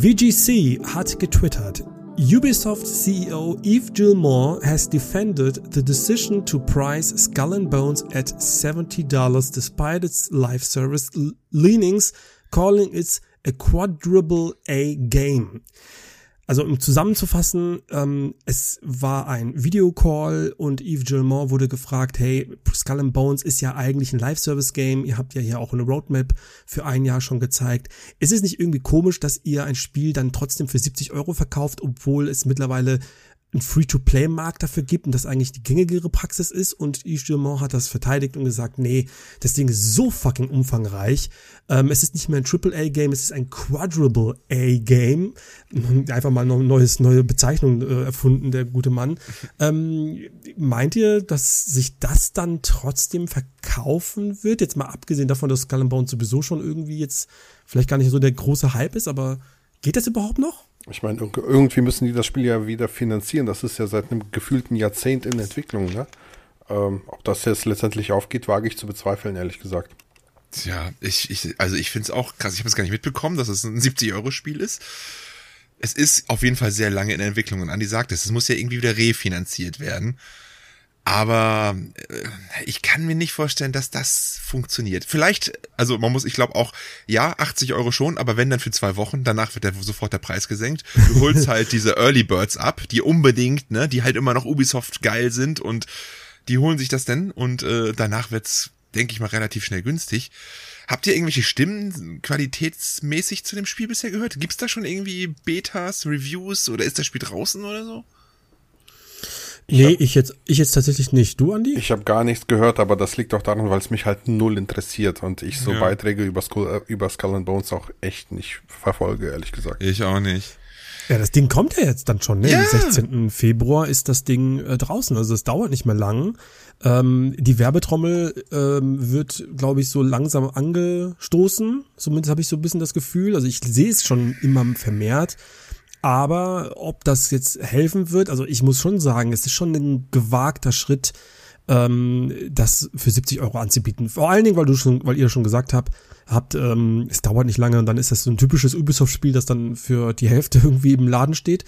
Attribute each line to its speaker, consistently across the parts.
Speaker 1: VGC hat getwittert. Ubisoft CEO Yves Gilmore has defended the decision to price Skull and Bones at $70 despite its live service leanings, calling it a quadruple A game. Also um zusammenzufassen, ähm, es war ein Videocall und Yves Gilmore wurde gefragt, hey, Skull and Bones ist ja eigentlich ein Live-Service-Game, ihr habt ja hier auch eine Roadmap für ein Jahr schon gezeigt. Ist es nicht irgendwie komisch, dass ihr ein Spiel dann trotzdem für 70 Euro verkauft, obwohl es mittlerweile ein Free-to-Play-Markt dafür gibt und das eigentlich die gängigere Praxis ist und Yves Gilmore hat das verteidigt und gesagt, nee, das Ding ist so fucking umfangreich. Ähm, es ist nicht mehr ein Triple-A-Game, es ist ein Quadruple-A-Game. Einfach mal noch neues, neue Bezeichnung äh, erfunden, der gute Mann. Ähm, meint ihr, dass sich das dann trotzdem verkaufen wird? Jetzt mal abgesehen davon, dass Skull Bones sowieso schon irgendwie jetzt vielleicht gar nicht so der große Hype ist, aber geht das überhaupt noch?
Speaker 2: Ich meine, irgendwie müssen die das Spiel ja wieder finanzieren. Das ist ja seit einem gefühlten Jahrzehnt in Entwicklung. Ne? Ähm, ob das jetzt letztendlich aufgeht, wage ich zu bezweifeln, ehrlich gesagt.
Speaker 3: Tja, ich, ich also ich finde es auch krass. Ich habe es gar nicht mitbekommen, dass es ein 70-Euro-Spiel ist. Es ist auf jeden Fall sehr lange in Entwicklung. Und Andi sagt es, es muss ja irgendwie wieder refinanziert werden. Aber äh, ich kann mir nicht vorstellen, dass das funktioniert. Vielleicht, also man muss, ich glaube auch, ja, 80 Euro schon, aber wenn dann für zwei Wochen, danach wird der, sofort der Preis gesenkt. Du holst halt diese Early Birds ab, die unbedingt, ne, die halt immer noch Ubisoft geil sind und die holen sich das denn und äh, danach wird's, denke ich mal, relativ schnell günstig. Habt ihr irgendwelche Stimmen qualitätsmäßig zu dem Spiel bisher gehört? Gibt's da schon irgendwie Betas, Reviews oder ist das Spiel draußen oder so?
Speaker 1: Nee, ich jetzt, ich jetzt tatsächlich nicht. Du, Andi?
Speaker 2: Ich habe gar nichts gehört, aber das liegt auch daran, weil es mich halt null interessiert und ich so ja. Beiträge über Skull, äh, über Skull and Bones auch echt nicht verfolge, ehrlich gesagt.
Speaker 3: Ich auch nicht.
Speaker 1: Ja, das Ding kommt ja jetzt dann schon, ne? Ja. Am 16. Februar ist das Ding äh, draußen, also es dauert nicht mehr lang. Ähm, die Werbetrommel ähm, wird, glaube ich, so langsam angestoßen. Zumindest habe ich so ein bisschen das Gefühl. Also ich sehe es schon immer vermehrt. Aber ob das jetzt helfen wird, also ich muss schon sagen, es ist schon ein gewagter Schritt, ähm, das für 70 Euro anzubieten. Vor allen Dingen, weil du schon, weil ihr schon gesagt habt, habt, ähm, es dauert nicht lange und dann ist das so ein typisches Ubisoft-Spiel, das dann für die Hälfte irgendwie im Laden steht.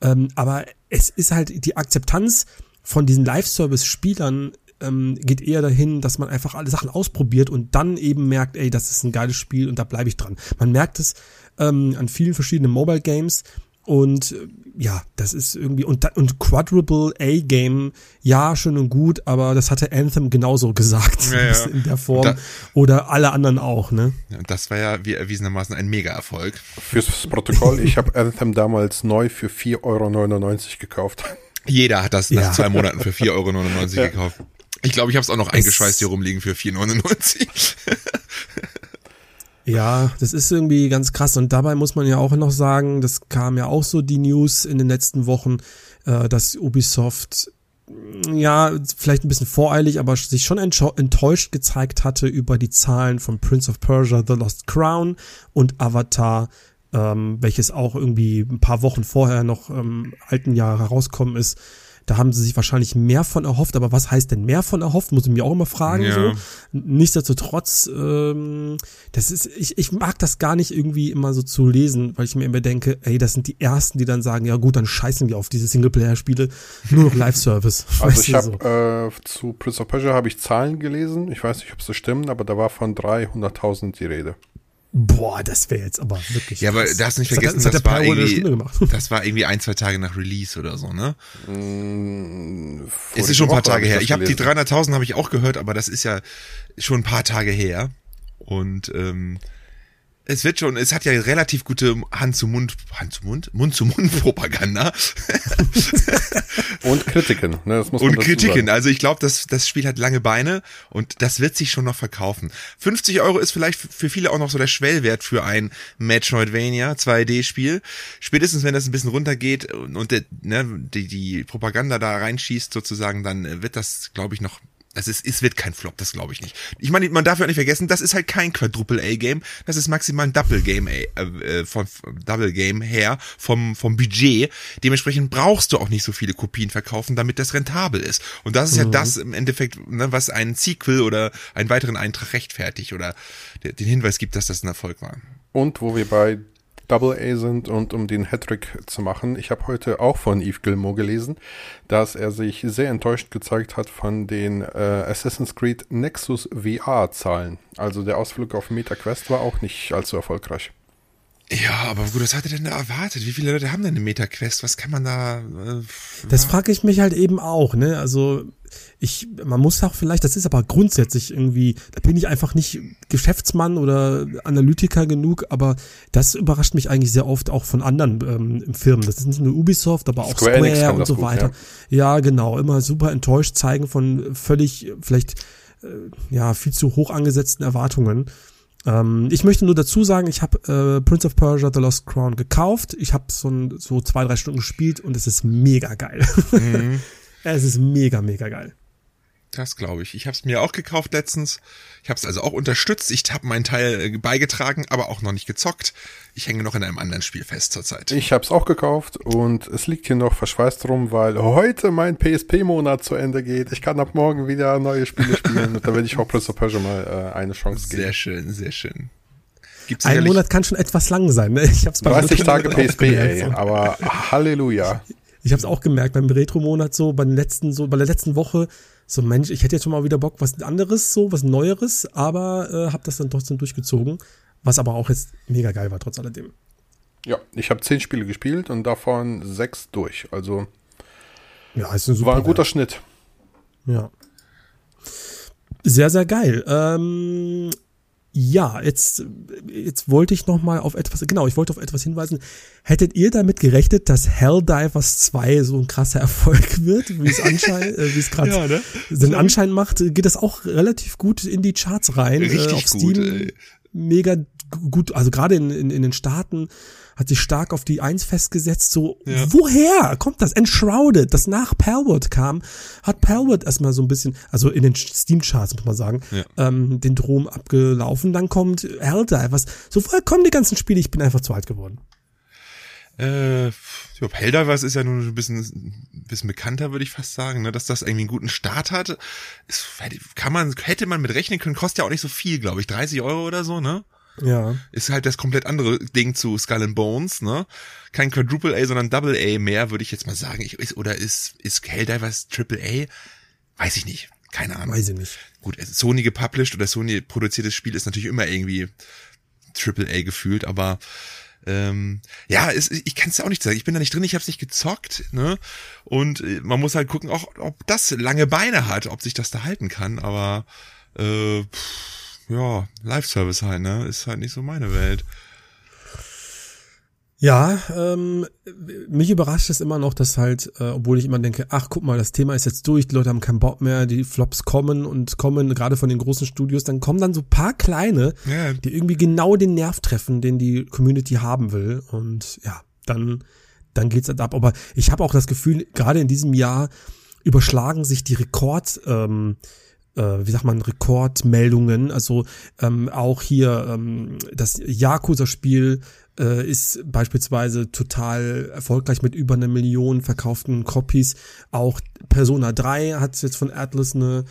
Speaker 1: Ähm, aber es ist halt die Akzeptanz von diesen Live-Service-Spielern ähm, geht eher dahin, dass man einfach alle Sachen ausprobiert und dann eben merkt, ey, das ist ein geiles Spiel und da bleibe ich dran. Man merkt es ähm, an vielen verschiedenen Mobile Games, und äh, ja, das ist irgendwie und und Quadruple A Game, ja, schön und gut, aber das hatte Anthem genauso gesagt ja, ja. in der Form da, oder alle anderen auch, ne?
Speaker 3: Das war ja wie erwiesenermaßen ein Mega-Erfolg.
Speaker 2: Fürs Protokoll, ich habe Anthem damals neu für 4,99 Euro gekauft.
Speaker 3: Jeder hat das nach ja. zwei Monaten für 4,99 Euro gekauft. Ich glaube, ich habe es auch noch eingeschweißt hier rumliegen für 4,99.
Speaker 1: Ja, das ist irgendwie ganz krass. Und dabei muss man ja auch noch sagen, das kam ja auch so die News in den letzten Wochen, äh, dass Ubisoft ja, vielleicht ein bisschen voreilig, aber sich schon enttäuscht gezeigt hatte über die Zahlen von Prince of Persia, The Lost Crown und Avatar, ähm, welches auch irgendwie ein paar Wochen vorher noch im alten Jahr herauskommen ist. Da haben sie sich wahrscheinlich mehr von erhofft, aber was heißt denn mehr von erhofft, muss ich mir auch immer fragen. Ja. So. Nichtsdestotrotz, ähm, das ist, ich, ich mag das gar nicht irgendwie immer so zu lesen, weil ich mir immer denke, ey, das sind die ersten, die dann sagen, ja gut, dann scheißen wir auf diese Singleplayer-Spiele, nur noch Live-Service.
Speaker 2: Also ich habe so. äh, zu Prince of Persia habe ich Zahlen gelesen, ich weiß nicht, ob sie stimmen, aber da war von 300.000 die Rede.
Speaker 1: Boah, das wäre jetzt aber wirklich.
Speaker 3: Ja, aber da hast du nicht vergessen, das, das, war irgendwie, das war irgendwie ein, zwei Tage nach Release oder so, ne? Mm, es ist schon ein paar Tage her. Ich habe die 300.000 habe ich auch gehört, aber das ist ja schon ein paar Tage her. Und ähm, es wird schon, es hat ja relativ gute Hand zu Mund, Hand zu Mund, Mund zu Mund Propaganda.
Speaker 2: und Kritiken, ne,
Speaker 3: das muss man Und Kritiken, sagen. also ich glaube, das, das Spiel hat lange Beine und das wird sich schon noch verkaufen. 50 Euro ist vielleicht für viele auch noch so der Schwellwert für ein Metroidvania 2D-Spiel. Spätestens wenn das ein bisschen runtergeht und, und der, ne, die, die Propaganda da reinschießt sozusagen, dann wird das, glaube ich, noch das ist, es wird kein Flop, das glaube ich nicht. Ich meine, man darf ja nicht vergessen, das ist halt kein Quadruple A Game, das ist maximal ein Double Game äh, äh, vom Double Game her vom vom Budget. Dementsprechend brauchst du auch nicht so viele Kopien verkaufen, damit das rentabel ist. Und das ist mhm. ja das im Endeffekt, ne, was einen Sequel oder einen weiteren Eintrag rechtfertigt oder den Hinweis gibt, dass das ein Erfolg war.
Speaker 2: Und wo wir bei Double A sind und um den Hattrick zu machen. Ich habe heute auch von Yves Gilmore gelesen, dass er sich sehr enttäuscht gezeigt hat von den äh, Assassin's Creed Nexus VR-Zahlen. Also der Ausflug auf MetaQuest war auch nicht allzu erfolgreich.
Speaker 3: Ja, aber gut, was hat er denn da erwartet? Wie viele Leute haben denn eine MetaQuest? Was kann man da? Äh,
Speaker 1: das frage ich mich halt eben auch, ne? Also ich, man muss auch vielleicht, das ist aber grundsätzlich irgendwie, da bin ich einfach nicht Geschäftsmann oder Analytiker genug, aber das überrascht mich eigentlich sehr oft auch von anderen ähm, Firmen. Das ist nicht nur Ubisoft, aber auch Square, Square und so gut, weiter. Ja. ja. genau, immer super enttäuscht zeigen von völlig, vielleicht, äh, ja, viel zu hoch angesetzten Erwartungen. Ähm, ich möchte nur dazu sagen, ich habe äh, Prince of Persia The Lost Crown gekauft. Ich habe so, so zwei, drei Stunden gespielt und es ist mega geil. Mhm. es ist mega, mega geil.
Speaker 3: Das glaube ich. Ich habe es mir auch gekauft letztens. Ich habe es also auch unterstützt. Ich habe meinen Teil äh, beigetragen, aber auch noch nicht gezockt. Ich hänge noch in einem anderen Spiel fest zurzeit.
Speaker 2: Ich habe es auch gekauft und es liegt hier noch verschweißt rum, weil heute mein PSP-Monat zu Ende geht. Ich kann ab morgen wieder neue Spiele spielen und da werde ich auch Prince of Persia mal äh, eine Chance geben.
Speaker 3: Sehr schön, sehr schön.
Speaker 1: Gibt's Ein Monat kann schon etwas lang sein. Ne?
Speaker 2: Ich hab's 30 Tage PSP, ey, aber Halleluja.
Speaker 1: Ich habe es auch gemerkt beim Retro-Monat so, bei den letzten, so bei der letzten Woche so Mensch, ich hätte jetzt schon mal wieder Bock, was anderes, so was Neueres, aber äh, habe das dann trotzdem durchgezogen, was aber auch jetzt mega geil war trotz alledem.
Speaker 2: Ja, ich habe zehn Spiele gespielt und davon sechs durch. Also
Speaker 1: ja, ist ein
Speaker 2: super war ein guter geil. Schnitt.
Speaker 1: Ja. Sehr, sehr geil. Ähm, ja, jetzt, jetzt wollte ich noch mal auf etwas, genau, ich wollte auf etwas hinweisen. Hättet ihr damit gerechnet, dass Helldivers 2 so ein krasser Erfolg wird, wie es anscheinend, äh, wie es gerade ja, ne? den Anschein macht, geht das auch relativ gut in die Charts rein.
Speaker 3: Richtig äh, auf Steam. Gut.
Speaker 1: Mega gut, also gerade in, in, in den Staaten hat sich stark auf die Eins festgesetzt. So, ja. woher kommt das? Enshrouded, das nach Palworld kam, hat Palworld erstmal so ein bisschen, also in den Steam-Charts, muss man sagen, ja. ähm, den Drom abgelaufen. Dann kommt Helldivers. So, woher kommen die ganzen Spiele? Ich bin einfach zu alt geworden.
Speaker 3: Äh, glaube, Helldivers ist ja nun ein bisschen, ein bisschen bekannter, würde ich fast sagen, ne? dass das irgendwie einen guten Start hat. Ist, kann man, hätte man mit rechnen können, kostet ja auch nicht so viel, glaube ich, 30 Euro oder so, ne?
Speaker 1: Ja.
Speaker 3: Ist halt das komplett andere Ding zu Skull and Bones, ne? Kein Quadruple A, sondern Double A mehr, würde ich jetzt mal sagen. Ich, ist, oder ist, ist Helldivers Triple A? Weiß ich nicht. Keine Ahnung.
Speaker 1: Weiß ich nicht.
Speaker 3: Gut, Sony gepublished oder Sony produziertes Spiel ist natürlich immer irgendwie Triple A gefühlt, aber ähm, ja, es, ich kann es ja auch nicht sagen. Ich bin da nicht drin, ich habe es nicht gezockt, ne? Und äh, man muss halt gucken, auch ob das lange Beine hat, ob sich das da halten kann. Aber äh, pff, ja, Live-Service halt, ne? Ist halt nicht so meine Welt.
Speaker 1: Ja, ähm, mich überrascht es immer noch, dass halt, äh, obwohl ich immer denke, ach guck mal, das Thema ist jetzt durch, die Leute haben keinen Bock mehr, die Flops kommen und kommen, gerade von den großen Studios, dann kommen dann so paar kleine, ja. die irgendwie genau den Nerv treffen, den die Community haben will. Und ja, dann, dann geht's halt ab. Aber ich habe auch das Gefühl, gerade in diesem Jahr überschlagen sich die Rekord, ähm, äh, wie sagt man, Rekordmeldungen. Also ähm, auch hier ähm, das Yakuza-Spiel äh, ist beispielsweise total erfolgreich mit über eine Million verkauften Copies. Auch Persona 3 hat jetzt von Atlas eine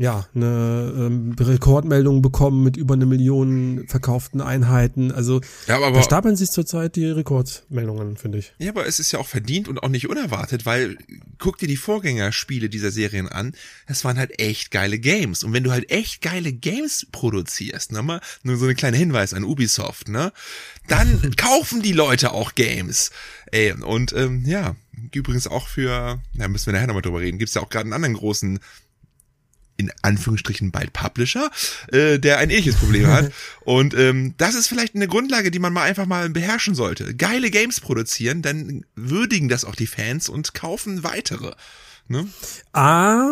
Speaker 1: ja, eine ähm, Rekordmeldung bekommen mit über eine Million verkauften Einheiten. Also
Speaker 3: ja, aber,
Speaker 1: da stapeln sich zurzeit die Rekordmeldungen, finde ich.
Speaker 3: Ja, aber es ist ja auch verdient und auch nicht unerwartet, weil guck dir die Vorgängerspiele dieser Serien an, das waren halt echt geile Games. Und wenn du halt echt geile Games produzierst, ne, mal nur so eine kleine Hinweis an Ubisoft, ne, dann kaufen die Leute auch Games. Ey, und ähm, ja, übrigens auch für, da müssen wir nachher nochmal drüber reden, gibt's ja auch gerade einen anderen großen in Anführungsstrichen bald Publisher, äh, der ein ähnliches Problem hat. Und ähm, das ist vielleicht eine Grundlage, die man mal einfach mal beherrschen sollte. Geile Games produzieren, dann würdigen das auch die Fans und kaufen weitere. Ne?
Speaker 1: Ah,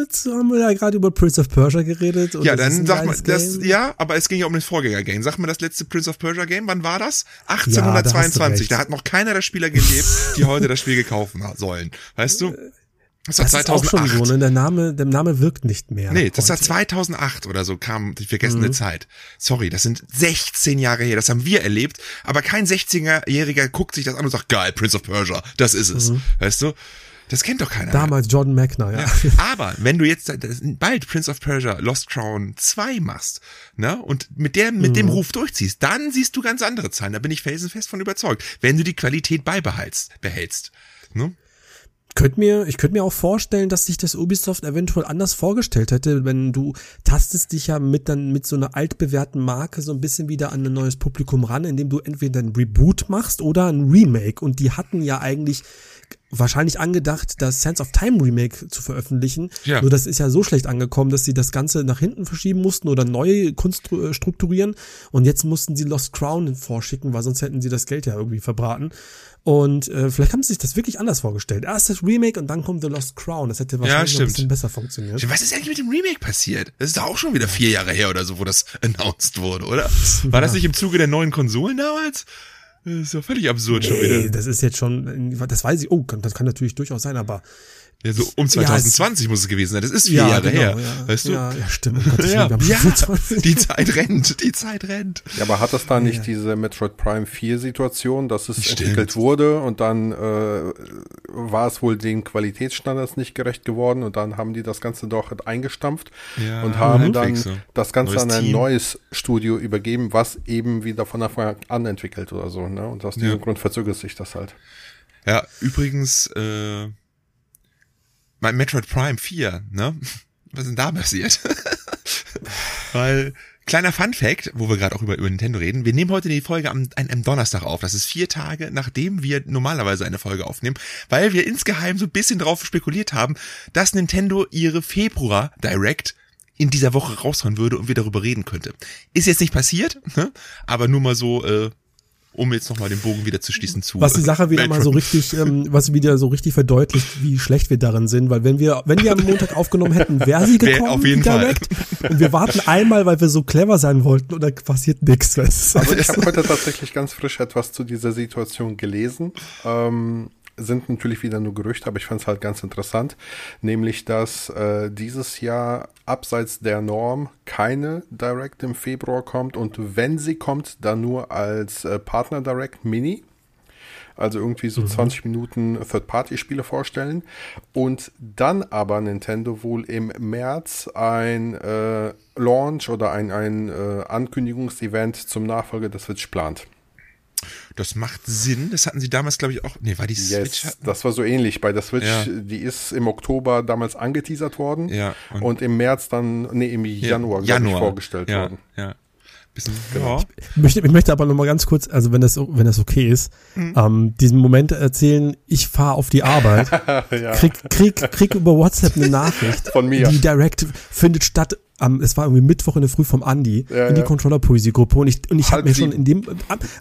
Speaker 1: jetzt haben wir ja gerade über Prince of Persia geredet.
Speaker 3: ja, dann sag mal, das, ja, aber es ging ja um das Vorgänger-Game. Sag mal das letzte Prince of Persia Game, wann war das? 1822. Ja, da, da, hat noch keiner der Spieler gelebt, die heute das Spiel gekauft sollen. Weißt du?
Speaker 1: Das war das 2008. Ist auch schon so, ne? Der Name, der Name wirkt nicht mehr.
Speaker 3: Nee, das war 2008 oder so kam die vergessene mhm. Zeit. Sorry, das sind 16 Jahre her. Das haben wir erlebt. Aber kein 16-Jähriger guckt sich das an und sagt, geil, Prince of Persia, das ist es. Mhm. Weißt du? Das kennt doch keiner.
Speaker 1: Damals Jordan Mechner, ja.
Speaker 3: ja. Aber wenn du jetzt bald Prince of Persia Lost Crown 2 machst, ne, und mit der, mit mhm. dem Ruf durchziehst, dann siehst du ganz andere Zahlen. Da bin ich felsenfest von überzeugt. Wenn du die Qualität beibehaltst, behältst, ne?
Speaker 1: Könnt mir, ich könnte mir auch vorstellen, dass sich das Ubisoft eventuell anders vorgestellt hätte, wenn du tastest dich ja mit dann mit so einer altbewährten Marke so ein bisschen wieder an ein neues Publikum ran, indem du entweder ein Reboot machst oder ein Remake. Und die hatten ja eigentlich wahrscheinlich angedacht, das Sense of Time Remake zu veröffentlichen. Ja. Nur das ist ja so schlecht angekommen, dass sie das Ganze nach hinten verschieben mussten oder neu strukturieren. Und jetzt mussten sie Lost Crown vorschicken, weil sonst hätten sie das Geld ja irgendwie verbraten. Und äh, vielleicht haben sie sich das wirklich anders vorgestellt. Erst das Remake und dann kommt The Lost Crown. Das hätte wahrscheinlich ja, ein bisschen besser funktioniert.
Speaker 3: Was ist eigentlich mit dem Remake passiert? Das ist doch auch schon wieder vier Jahre her oder so, wo das announced wurde, oder? War ja. das nicht im Zuge der neuen Konsolen damals? Das ist ja völlig absurd nee, schon wieder.
Speaker 1: Das ist jetzt schon, das weiß ich, oh, das kann natürlich durchaus sein, aber
Speaker 3: ja, so um 2020 ja, muss es gewesen sein. Das ist vier ja, Jahre genau, her. Ja, weißt du?
Speaker 1: Ja, ja stimmt. Gott,
Speaker 3: ja, ja, die Zeit rennt, die Zeit rennt.
Speaker 2: Ja, aber hat das da nicht diese Metroid Prime 4 Situation, dass es stimmt. entwickelt wurde und dann äh, war es wohl den Qualitätsstandards nicht gerecht geworden und dann haben die das Ganze doch eingestampft ja, und haben dann so. das Ganze neues an ein Team. neues Studio übergeben, was eben wieder von Anfang an entwickelt oder so. Ne? Und aus diesem Grund verzögert sich das halt.
Speaker 3: Ja, übrigens, äh, mein Metroid Prime 4, ne? Was ist denn da passiert? Weil, kleiner Fun Fact, wo wir gerade auch über, über Nintendo reden, wir nehmen heute die Folge am, am Donnerstag auf. Das ist vier Tage, nachdem wir normalerweise eine Folge aufnehmen, weil wir insgeheim so ein bisschen drauf spekuliert haben, dass Nintendo ihre Februar Direct in dieser Woche raushauen würde und wir darüber reden könnte. Ist jetzt nicht passiert, ne? aber nur mal so äh, um jetzt nochmal den Bogen wieder zu schließen zu.
Speaker 1: Was die Sache wieder mal so richtig, ähm, was wieder so richtig verdeutlicht, wie schlecht wir darin sind, weil wenn wir, wenn wir am Montag aufgenommen hätten, wäre sie gekommen,
Speaker 3: auf jeden Fall.
Speaker 1: Und wir warten einmal, weil wir so clever sein wollten und da passiert nichts.
Speaker 2: Also ich habe heute tatsächlich ganz frisch etwas zu dieser Situation gelesen. Ähm, sind natürlich wieder nur Gerüchte, aber ich fand es halt ganz interessant, nämlich dass äh, dieses Jahr abseits der Norm keine Direct im Februar kommt und wenn sie kommt, dann nur als äh, Partner Direct Mini. Also irgendwie so mhm. 20 Minuten Third-Party-Spiele vorstellen. Und dann aber Nintendo wohl im März ein äh, Launch oder ein, ein äh, Ankündigungsevent zum Nachfolger des Switch plant.
Speaker 3: Das macht Sinn. Das hatten sie damals, glaube ich, auch. Nee, war die Switch?
Speaker 2: Yes, das war so ähnlich. Bei der Switch, ja. die ist im Oktober damals angeteasert worden.
Speaker 3: Ja.
Speaker 2: Und, und im März dann, nee, im Januar, ja, Januar. Ich, vorgestellt
Speaker 3: ja,
Speaker 2: worden.
Speaker 3: Ja. Bisschen, genau.
Speaker 1: Ich, möchte, ich möchte aber noch mal ganz kurz, also wenn das, wenn das okay ist, mhm. ähm, diesen Moment erzählen, ich fahre auf die Arbeit, ja. krieg, krieg, krieg über WhatsApp eine Nachricht.
Speaker 2: Von mir.
Speaker 1: Die Direct findet statt am, es war irgendwie Mittwoch in der Früh vom Andi ja, in die ja. Controller-Poesie-Gruppe und ich, und ich habe mir schon in dem,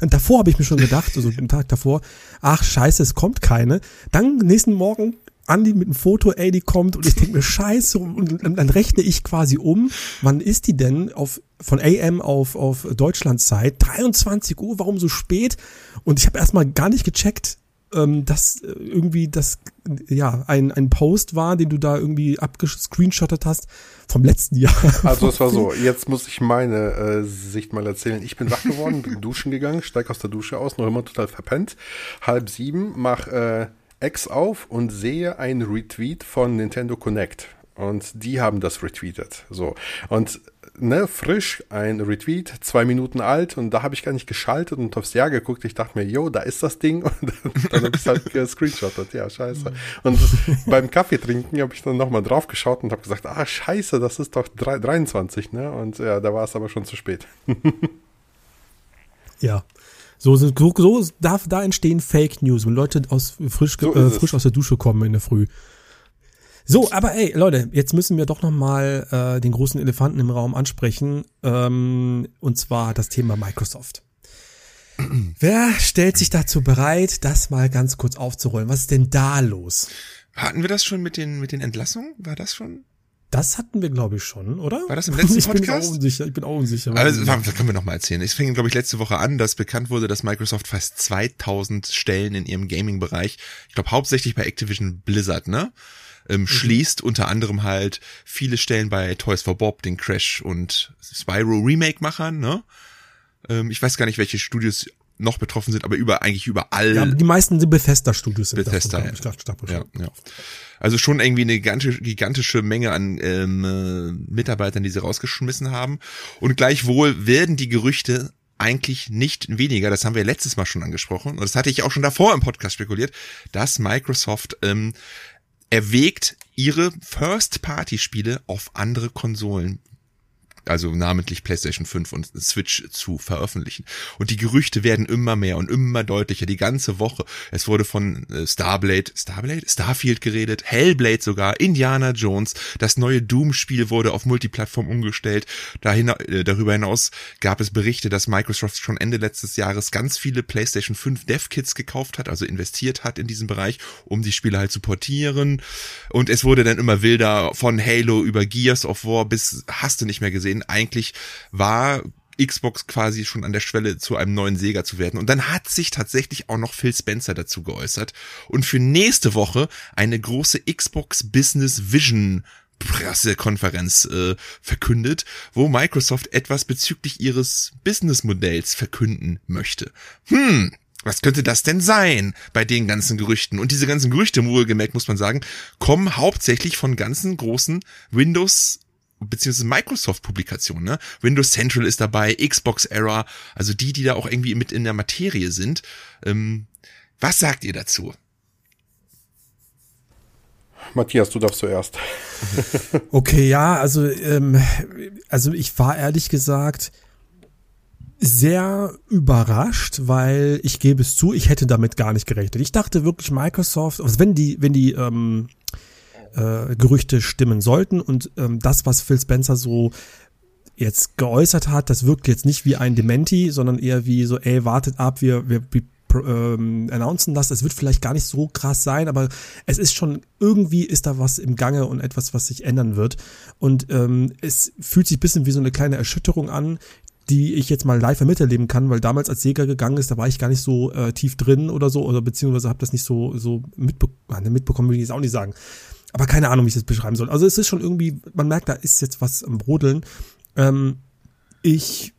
Speaker 1: und davor habe ich mir schon gedacht, also den Tag davor, ach scheiße, es kommt keine. Dann nächsten Morgen Andi mit einem Foto, ey, die kommt und ich denke mir, scheiße, und dann rechne ich quasi um, wann ist die denn auf von AM auf, auf Deutschlandzeit, 23 Uhr, warum so spät? Und ich habe erstmal gar nicht gecheckt, ähm, dass äh, irgendwie das ja ein, ein Post war, den du da irgendwie abgescreenshottet hast vom letzten Jahr.
Speaker 2: Also es war so, jetzt muss ich meine äh, Sicht mal erzählen. Ich bin wach geworden, bin duschen gegangen, steig aus der Dusche aus, noch immer total verpennt. Halb sieben, mach äh, X auf und sehe ein Retweet von Nintendo Connect. Und die haben das retweetet. So. Und ne, frisch ein Retweet, zwei Minuten alt und da habe ich gar nicht geschaltet und aufs Jahr geguckt. Ich dachte mir, yo, da ist das Ding und dann habe ich halt gescreenshottet. Ja, scheiße. Und beim Kaffee trinken habe ich dann nochmal drauf geschaut und habe gesagt, ah, scheiße, das ist doch 23, ne? Und ja, da war es aber schon zu spät.
Speaker 1: ja. So, so, so darf da entstehen Fake News, wenn Leute aus frisch, so äh, frisch aus der Dusche kommen in der Früh. So, aber ey, Leute, jetzt müssen wir doch noch mal äh, den großen Elefanten im Raum ansprechen, ähm, und zwar das Thema Microsoft. Wer stellt sich dazu bereit, das mal ganz kurz aufzurollen? Was ist denn da los?
Speaker 3: Hatten wir das schon mit den mit den Entlassungen? War das schon?
Speaker 1: Das hatten wir, glaube ich, schon, oder?
Speaker 3: War das im letzten Podcast?
Speaker 1: Ich bin auch unsicher. Ich bin auch unsicher.
Speaker 3: Also, das können wir noch mal erzählen. Es fing, glaube ich, letzte Woche an, dass bekannt wurde, dass Microsoft fast 2000 Stellen in ihrem Gaming-Bereich, ich glaube hauptsächlich bei Activision Blizzard, ne? Ähm, mhm. schließt, unter anderem halt viele Stellen bei Toys for Bob, den Crash und Spyro Remake-Machern, ne? Ähm, ich weiß gar nicht, welche Studios noch betroffen sind, aber über eigentlich überall.
Speaker 1: Ja, die meisten sind Bethesda-Studios.
Speaker 3: Bethesda, davon, ja. Ich grad, ja, ja. Also schon irgendwie eine gigantische, gigantische Menge an ähm, äh, Mitarbeitern, die sie rausgeschmissen haben. Und gleichwohl werden die Gerüchte eigentlich nicht weniger, das haben wir letztes Mal schon angesprochen, und das hatte ich auch schon davor im Podcast spekuliert, dass Microsoft ähm, erwägt, ihre First-Party-Spiele auf andere Konsolen also namentlich PlayStation 5 und Switch zu veröffentlichen. Und die Gerüchte werden immer mehr und immer deutlicher, die ganze Woche. Es wurde von äh, Starblade, Starblade? Starfield geredet, Hellblade sogar, Indiana Jones, das neue Doom-Spiel wurde auf Multiplattform umgestellt. Dahin, äh, darüber hinaus gab es Berichte, dass Microsoft schon Ende letztes Jahres ganz viele PlayStation 5 Dev-Kits gekauft hat, also investiert hat in diesen Bereich, um die Spiele halt zu portieren. Und es wurde dann immer wilder von Halo über Gears of War bis hast du nicht mehr gesehen gesehen, eigentlich war Xbox quasi schon an der Schwelle zu einem neuen Sega zu werden. Und dann hat sich tatsächlich auch noch Phil Spencer dazu geäußert und für nächste Woche eine große Xbox Business Vision Pressekonferenz äh, verkündet, wo Microsoft etwas bezüglich ihres Businessmodells verkünden möchte. Hm, was könnte das denn sein bei den ganzen Gerüchten? Und diese ganzen Gerüchte, wohlgemerkt muss man sagen, kommen hauptsächlich von ganzen großen Windows beziehungsweise Microsoft-Publikationen, ne? Windows Central ist dabei, Xbox Era, also die, die da auch irgendwie mit in der Materie sind. Ähm, was sagt ihr dazu?
Speaker 2: Matthias, du darfst zuerst.
Speaker 1: okay, ja, also, ähm, also ich war ehrlich gesagt sehr überrascht, weil ich gebe es zu, ich hätte damit gar nicht gerechnet. Ich dachte wirklich Microsoft, also wenn die, wenn die ähm, äh, Gerüchte stimmen sollten. Und ähm, das, was Phil Spencer so jetzt geäußert hat, das wirkt jetzt nicht wie ein Dementi, sondern eher wie so, ey, wartet ab, wir, wir, wir ähm, announcen das. Es wird vielleicht gar nicht so krass sein, aber es ist schon, irgendwie ist da was im Gange und etwas, was sich ändern wird. Und ähm, es fühlt sich bisschen wie so eine kleine Erschütterung an, die ich jetzt mal live miterleben kann, weil damals als Sega gegangen ist, da war ich gar nicht so äh, tief drin oder so, oder beziehungsweise habe das nicht so, so mitbe mitbekommen, will ich jetzt auch nicht sagen. Aber keine Ahnung, wie ich das beschreiben soll. Also es ist schon irgendwie, man merkt, da ist jetzt was am Brodeln. Ähm, ich,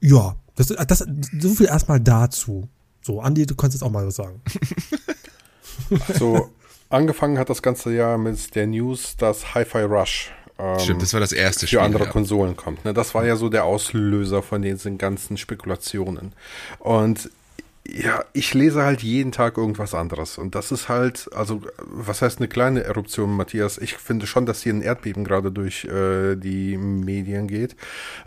Speaker 1: ja, das, das, so viel erstmal dazu. So, Andi, du kannst jetzt auch mal was sagen.
Speaker 2: Also, angefangen hat das ganze Jahr mit der News, dass Hi-Fi Rush
Speaker 3: ähm, Stimmt, das war das erste
Speaker 2: Spiel. Für andere ja. Konsolen kommt. Ne? Das war ja so der Auslöser von diesen ganzen Spekulationen. Und ja, ich lese halt jeden Tag irgendwas anderes. Und das ist halt, also, was heißt eine kleine Eruption, Matthias? Ich finde schon, dass hier ein Erdbeben gerade durch äh, die Medien geht.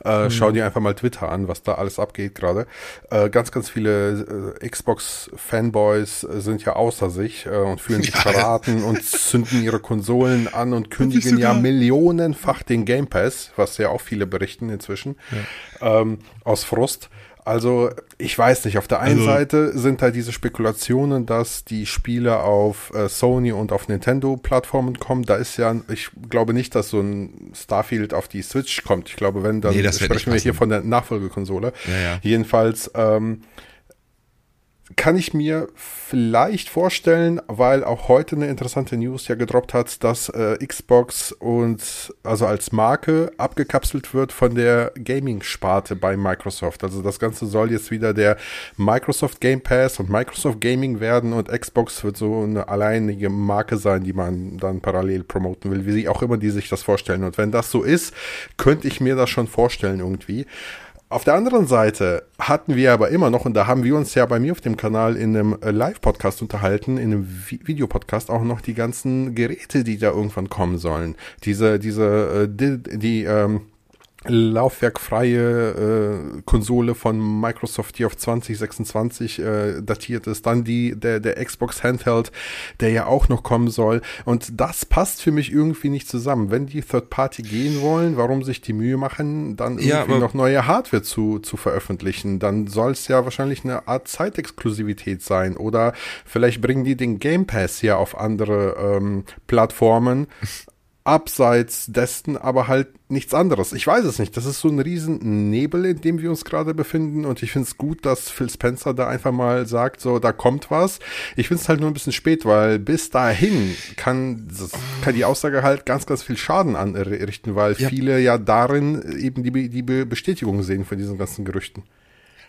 Speaker 2: Äh, mhm. Schau dir einfach mal Twitter an, was da alles abgeht gerade. Äh, ganz, ganz viele äh, Xbox-Fanboys sind ja außer sich äh, und fühlen sich verraten und zünden ihre Konsolen an und kündigen ja millionenfach den Game Pass, was ja auch viele berichten inzwischen, ja. ähm, aus Frust. Also, ich weiß nicht. Auf der einen also, Seite sind halt diese Spekulationen, dass die Spiele auf äh, Sony und auf Nintendo-Plattformen kommen. Da ist ja, ich glaube nicht, dass so ein Starfield auf die Switch kommt. Ich glaube, wenn, dann nee, sprechen wir hier von der Nachfolgekonsole. Ja, ja. Jedenfalls, ähm, kann ich mir vielleicht vorstellen, weil auch heute eine interessante News ja gedroppt hat, dass äh, Xbox und also als Marke abgekapselt wird von der Gaming-Sparte bei Microsoft. Also das Ganze soll jetzt wieder der Microsoft Game Pass und Microsoft Gaming werden und Xbox wird so eine alleinige Marke sein, die man dann parallel promoten will, wie sie auch immer die sich das vorstellen. Und wenn das so ist, könnte ich mir das schon vorstellen irgendwie. Auf der anderen Seite hatten wir aber immer noch, und da haben wir uns ja bei mir auf dem Kanal in einem äh, Live-Podcast unterhalten, in einem Videopodcast auch noch die ganzen Geräte, die da irgendwann kommen sollen. Diese, diese, äh, die, die ähm, laufwerkfreie äh, Konsole von Microsoft, die auf 2026 äh, datiert ist, dann die der der Xbox Handheld, der ja auch noch kommen soll. Und das passt für mich irgendwie nicht zusammen. Wenn die Third Party gehen wollen, warum sich die Mühe machen, dann irgendwie ja, noch neue Hardware zu zu veröffentlichen, dann soll es ja wahrscheinlich eine Art Zeitexklusivität sein. Oder vielleicht bringen die den Game Pass ja auf andere ähm, Plattformen abseits dessen aber halt nichts anderes. Ich weiß es nicht. Das ist so ein riesen Nebel, in dem wir uns gerade befinden und ich finde es gut, dass Phil Spencer da einfach mal sagt, so, da kommt was. Ich finde es halt nur ein bisschen spät, weil bis dahin kann, kann die Aussage halt ganz, ganz viel Schaden anrichten, weil ja. viele ja darin eben die, die Bestätigung sehen von diesen ganzen Gerüchten.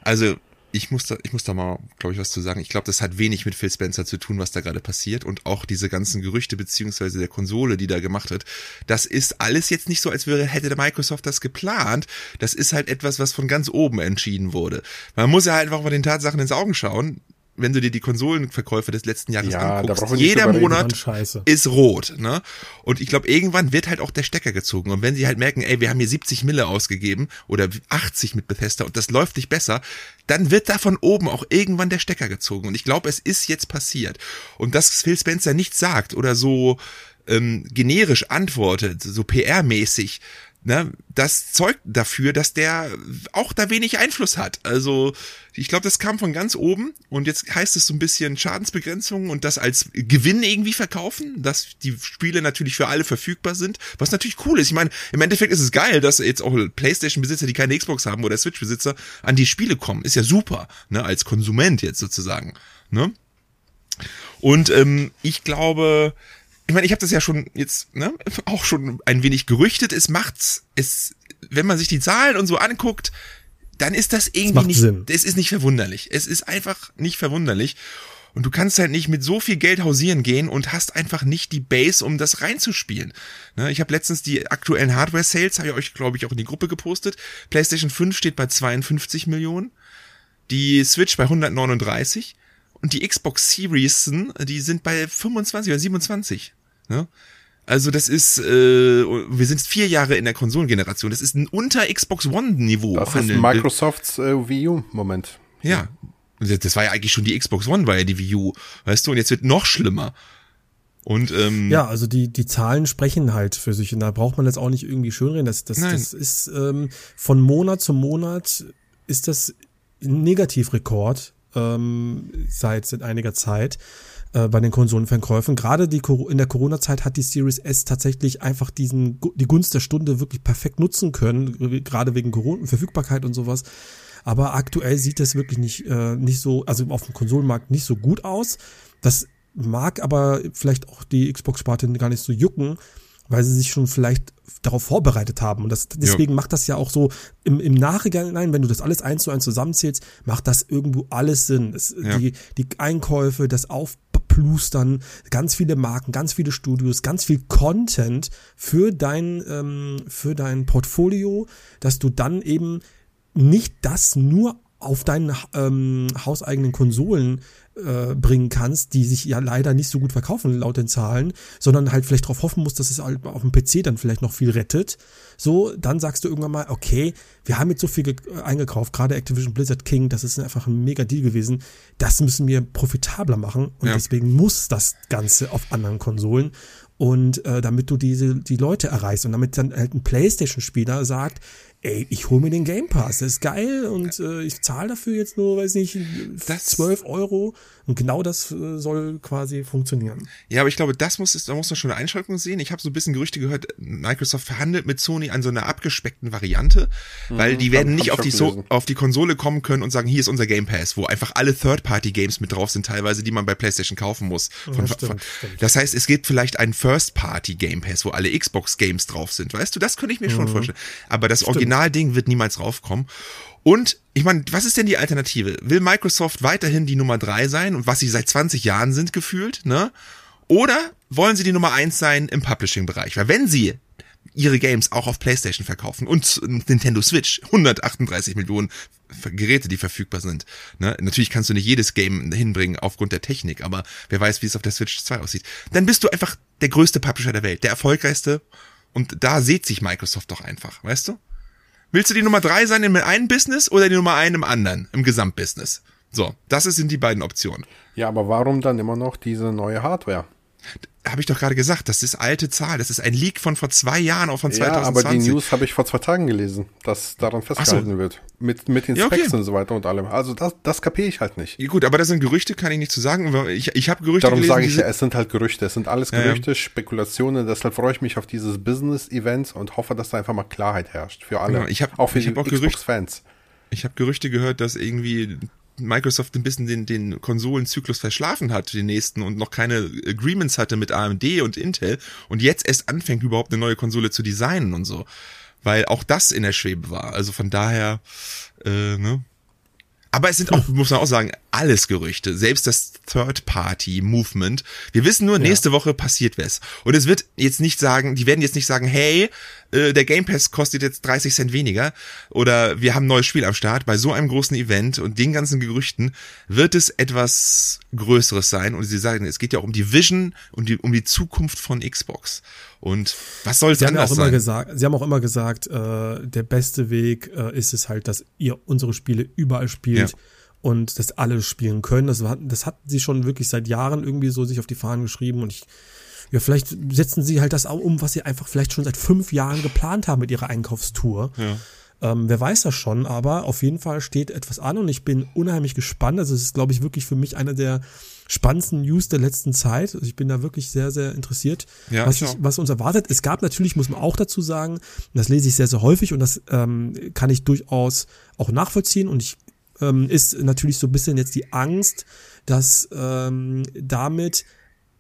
Speaker 3: Also ich muss da, ich muss da mal, glaube ich, was zu sagen. Ich glaube, das hat wenig mit Phil Spencer zu tun, was da gerade passiert und auch diese ganzen Gerüchte beziehungsweise der Konsole, die da gemacht wird. Das ist alles jetzt nicht so, als wäre hätte der Microsoft das geplant. Das ist halt etwas, was von ganz oben entschieden wurde. Man muss ja halt einfach mal den Tatsachen ins Augen schauen wenn du dir die Konsolenverkäufe des letzten Jahres
Speaker 2: Ja,
Speaker 3: anguckst, jeder Monat ist rot, ne? Und ich glaube, irgendwann wird halt auch der Stecker gezogen. Und wenn sie halt merken, ey, wir haben hier 70 Mille ausgegeben oder 80 mit Bethesda und das läuft nicht besser, dann wird da von oben auch irgendwann der Stecker gezogen. Und ich glaube, es ist jetzt passiert. Und dass Phil Spencer nichts sagt oder so ähm, generisch antwortet, so PR-mäßig, ne, das zeugt dafür, dass der auch da wenig Einfluss hat. Also ich glaube, das kam von ganz oben und jetzt heißt es so ein bisschen Schadensbegrenzung und das als Gewinn irgendwie verkaufen, dass die Spiele natürlich für alle verfügbar sind, was natürlich cool ist. Ich meine, im Endeffekt ist es geil, dass jetzt auch PlayStation-Besitzer, die keine Xbox haben oder Switch-Besitzer an die Spiele kommen. Ist ja super, ne, als Konsument jetzt sozusagen, ne? Und ähm, ich glaube, ich meine, ich habe das ja schon jetzt ne, auch schon ein wenig gerüchtet. Es macht's, es, wenn man sich die Zahlen und so anguckt, dann ist das irgendwie nicht,
Speaker 1: Sinn.
Speaker 3: es ist nicht verwunderlich. Es ist einfach nicht verwunderlich. Und du kannst halt nicht mit so viel Geld hausieren gehen und hast einfach nicht die Base, um das reinzuspielen. Ne, ich habe letztens die aktuellen Hardware-Sales, habe ich euch, glaube ich, auch in die Gruppe gepostet. PlayStation 5 steht bei 52 Millionen, die Switch bei 139 und die Xbox Series, die sind bei 25 oder 27. Ne? Also das ist, äh, wir sind vier Jahre in der Konsolengeneration. Das ist ein unter Xbox One-Niveau.
Speaker 2: Das ist. Microsofts äh, Wii U. Moment.
Speaker 3: Ja. Das war ja eigentlich schon die Xbox One, war ja die Wii U. Weißt du, und jetzt wird noch schlimmer. Und ähm,
Speaker 1: Ja, also die, die Zahlen sprechen halt für sich und da braucht man jetzt auch nicht irgendwie schönreden. Das, das,
Speaker 3: Nein.
Speaker 1: das ist ähm, von Monat zu Monat ist das ein Negativrekord ähm, seit, seit einiger Zeit äh, bei den Konsolenverkäufen. Gerade die in der Corona-Zeit hat die Series S tatsächlich einfach diesen die Gunst der Stunde wirklich perfekt nutzen können, gerade wegen Corona Verfügbarkeit und sowas. Aber aktuell sieht das wirklich nicht äh, nicht so, also auf dem Konsolenmarkt nicht so gut aus. Das mag aber vielleicht auch die Xbox-Sparte gar nicht so jucken, weil sie sich schon vielleicht darauf vorbereitet haben. Und das, deswegen macht das ja auch so im, im Nachhinein, nein, wenn du das alles eins zu eins zusammenzählst, macht das irgendwo alles Sinn. Das,
Speaker 3: Ja.
Speaker 1: die, die Einkäufe, das Aufplustern, ganz viele Marken, ganz viele Studios, ganz viel Content für dein, ähm, für dein Portfolio, dass du dann eben nicht das nur auf deinen ähm, hauseigenen Konsolen äh, bringen kannst, die sich ja leider nicht so gut verkaufen laut den Zahlen, sondern halt vielleicht darauf hoffen musst, dass es halt auf dem PC dann vielleicht noch viel rettet. So, dann sagst du irgendwann mal, okay, wir haben jetzt so viel äh, eingekauft, gerade Activision Blizzard King, das ist einfach ein mega Deal gewesen. Das müssen wir profitabler machen und
Speaker 3: Ja.
Speaker 1: deswegen muss das Ganze auf anderen Konsolen und äh, damit du diese die Leute erreichst und damit dann halt ein PlayStation-Spieler sagt, ey, ich hole mir den Game Pass, das ist geil und äh, ich zahle dafür jetzt nur, weiß nicht,
Speaker 3: Das-
Speaker 1: 12 Euro und genau das äh, soll quasi funktionieren.
Speaker 3: Ja, aber ich glaube, das muss, da muss man schon eine Einschränkung sehen. Ich habe so ein bisschen Gerüchte gehört, Microsoft verhandelt mit Sony an so einer abgespeckten Variante, weil die werden
Speaker 2: hab
Speaker 3: nicht
Speaker 2: ich
Speaker 3: auf die, so auf die Konsole kommen können und sagen, hier ist unser Game Pass, wo einfach alle Third-Party-Games mit drauf sind, teilweise, die man bei PlayStation kaufen muss. Von,
Speaker 1: Ja, stimmt,
Speaker 3: von,
Speaker 1: stimmt.
Speaker 3: Das heißt, es gibt vielleicht einen First-Party-Game Pass, wo alle Xbox-Games drauf sind. Weißt du, das könnte ich mir
Speaker 2: Mhm.
Speaker 3: schon vorstellen. Aber das Originalding wird niemals raufkommen. Und ich meine, was ist denn die Alternative? Will Microsoft weiterhin die Nummer drei sein und was sie seit 20 Jahren sind gefühlt, ne? Oder wollen sie die Nummer eins sein im Publishing-Bereich? Weil wenn sie ihre Games auch auf PlayStation verkaufen und Nintendo Switch, 138 Millionen Geräte, die verfügbar sind. Ne? Natürlich kannst du nicht jedes Game hinbringen aufgrund der Technik, aber wer weiß, wie es auf der Switch 2 aussieht. Dann bist du einfach der größte Publisher der Welt, der erfolgreichste und da sieht sich Microsoft doch einfach, weißt du? Willst du die Nummer drei sein im einen Business oder die Nummer ein im anderen, im Gesamtbusiness? So, das sind die beiden Optionen.
Speaker 2: Ja, aber warum dann immer noch diese neue Hardware?
Speaker 3: Habe ich doch gerade gesagt, das ist alte Zahl. Das ist ein Leak von vor zwei Jahren, auch von
Speaker 2: Ja,
Speaker 3: 2020.
Speaker 2: aber die News habe ich vor zwei Tagen gelesen, dass daran festgehalten wird. Mit, mit den
Speaker 3: Ja, okay.
Speaker 2: Specs und so weiter und allem. Also das, das kapiere ich halt nicht.
Speaker 3: Ja, Gut, aber das sind Gerüchte, kann ich nicht zu sagen. Ich, ich habe Gerüchte
Speaker 2: Darum
Speaker 3: gelesen,
Speaker 2: sage ich ja, es sind halt Gerüchte. Es sind alles
Speaker 3: Ja, ja.
Speaker 2: Gerüchte, Spekulationen. Deshalb freue ich mich auf dieses Business-Event und hoffe, dass da einfach mal Klarheit herrscht. Für alle.
Speaker 3: Genau, ich hab-
Speaker 2: auch für
Speaker 3: ich
Speaker 2: die Xbox-Fans.
Speaker 3: Ich habe Gerüchte gehört, dass irgendwie Microsoft ein bisschen den, den Konsolenzyklus verschlafen hat, den nächsten, und noch keine Agreements hatte mit AMD und Intel und jetzt erst anfängt, überhaupt eine neue Konsole zu designen und so. Weil auch das in der Schwebe war. Also von daher, äh, ne? Aber es sind auch, muss man auch sagen, alles Gerüchte. Selbst das Third-Party-Movement. Wir wissen nur, nächste Woche passiert was. Und es wird jetzt nicht sagen, die werden jetzt nicht sagen, hey, äh, der Game Pass kostet jetzt 30 Cent weniger oder wir haben ein neues Spiel am Start. Bei so einem großen Event und den ganzen Gerüchten wird es etwas Größeres sein. Und sie sagen, es geht ja auch um die Vision und die, um die Zukunft von Xbox. Und was soll es anders
Speaker 1: auch
Speaker 3: sein?
Speaker 1: Gesagt, sie haben auch immer gesagt, äh, der beste Weg äh, ist es halt, dass ihr unsere Spiele überall spielt.
Speaker 3: Ja.
Speaker 1: Und dass alle spielen können. Das, war, das hatten sie schon wirklich seit Jahren irgendwie so sich auf die Fahnen geschrieben. Und ich, ja, vielleicht setzen sie halt das auch um, was sie einfach vielleicht schon seit fünf Jahren geplant haben mit ihrer Einkaufstour.
Speaker 3: Ja.
Speaker 1: Ähm, wer weiß das schon, aber auf jeden Fall steht etwas an und ich bin unheimlich gespannt. Also es ist, glaube ich, wirklich für mich einer der spannendsten News der letzten Zeit. Also ich bin da wirklich sehr, sehr interessiert,
Speaker 3: Ja,
Speaker 1: was,
Speaker 3: ich
Speaker 1: was uns erwartet. Es gab natürlich, muss man auch dazu sagen, das lese ich sehr, sehr häufig und das ähm, kann ich durchaus auch nachvollziehen und ich ähm, ist natürlich so ein bisschen jetzt die Angst, dass ähm, damit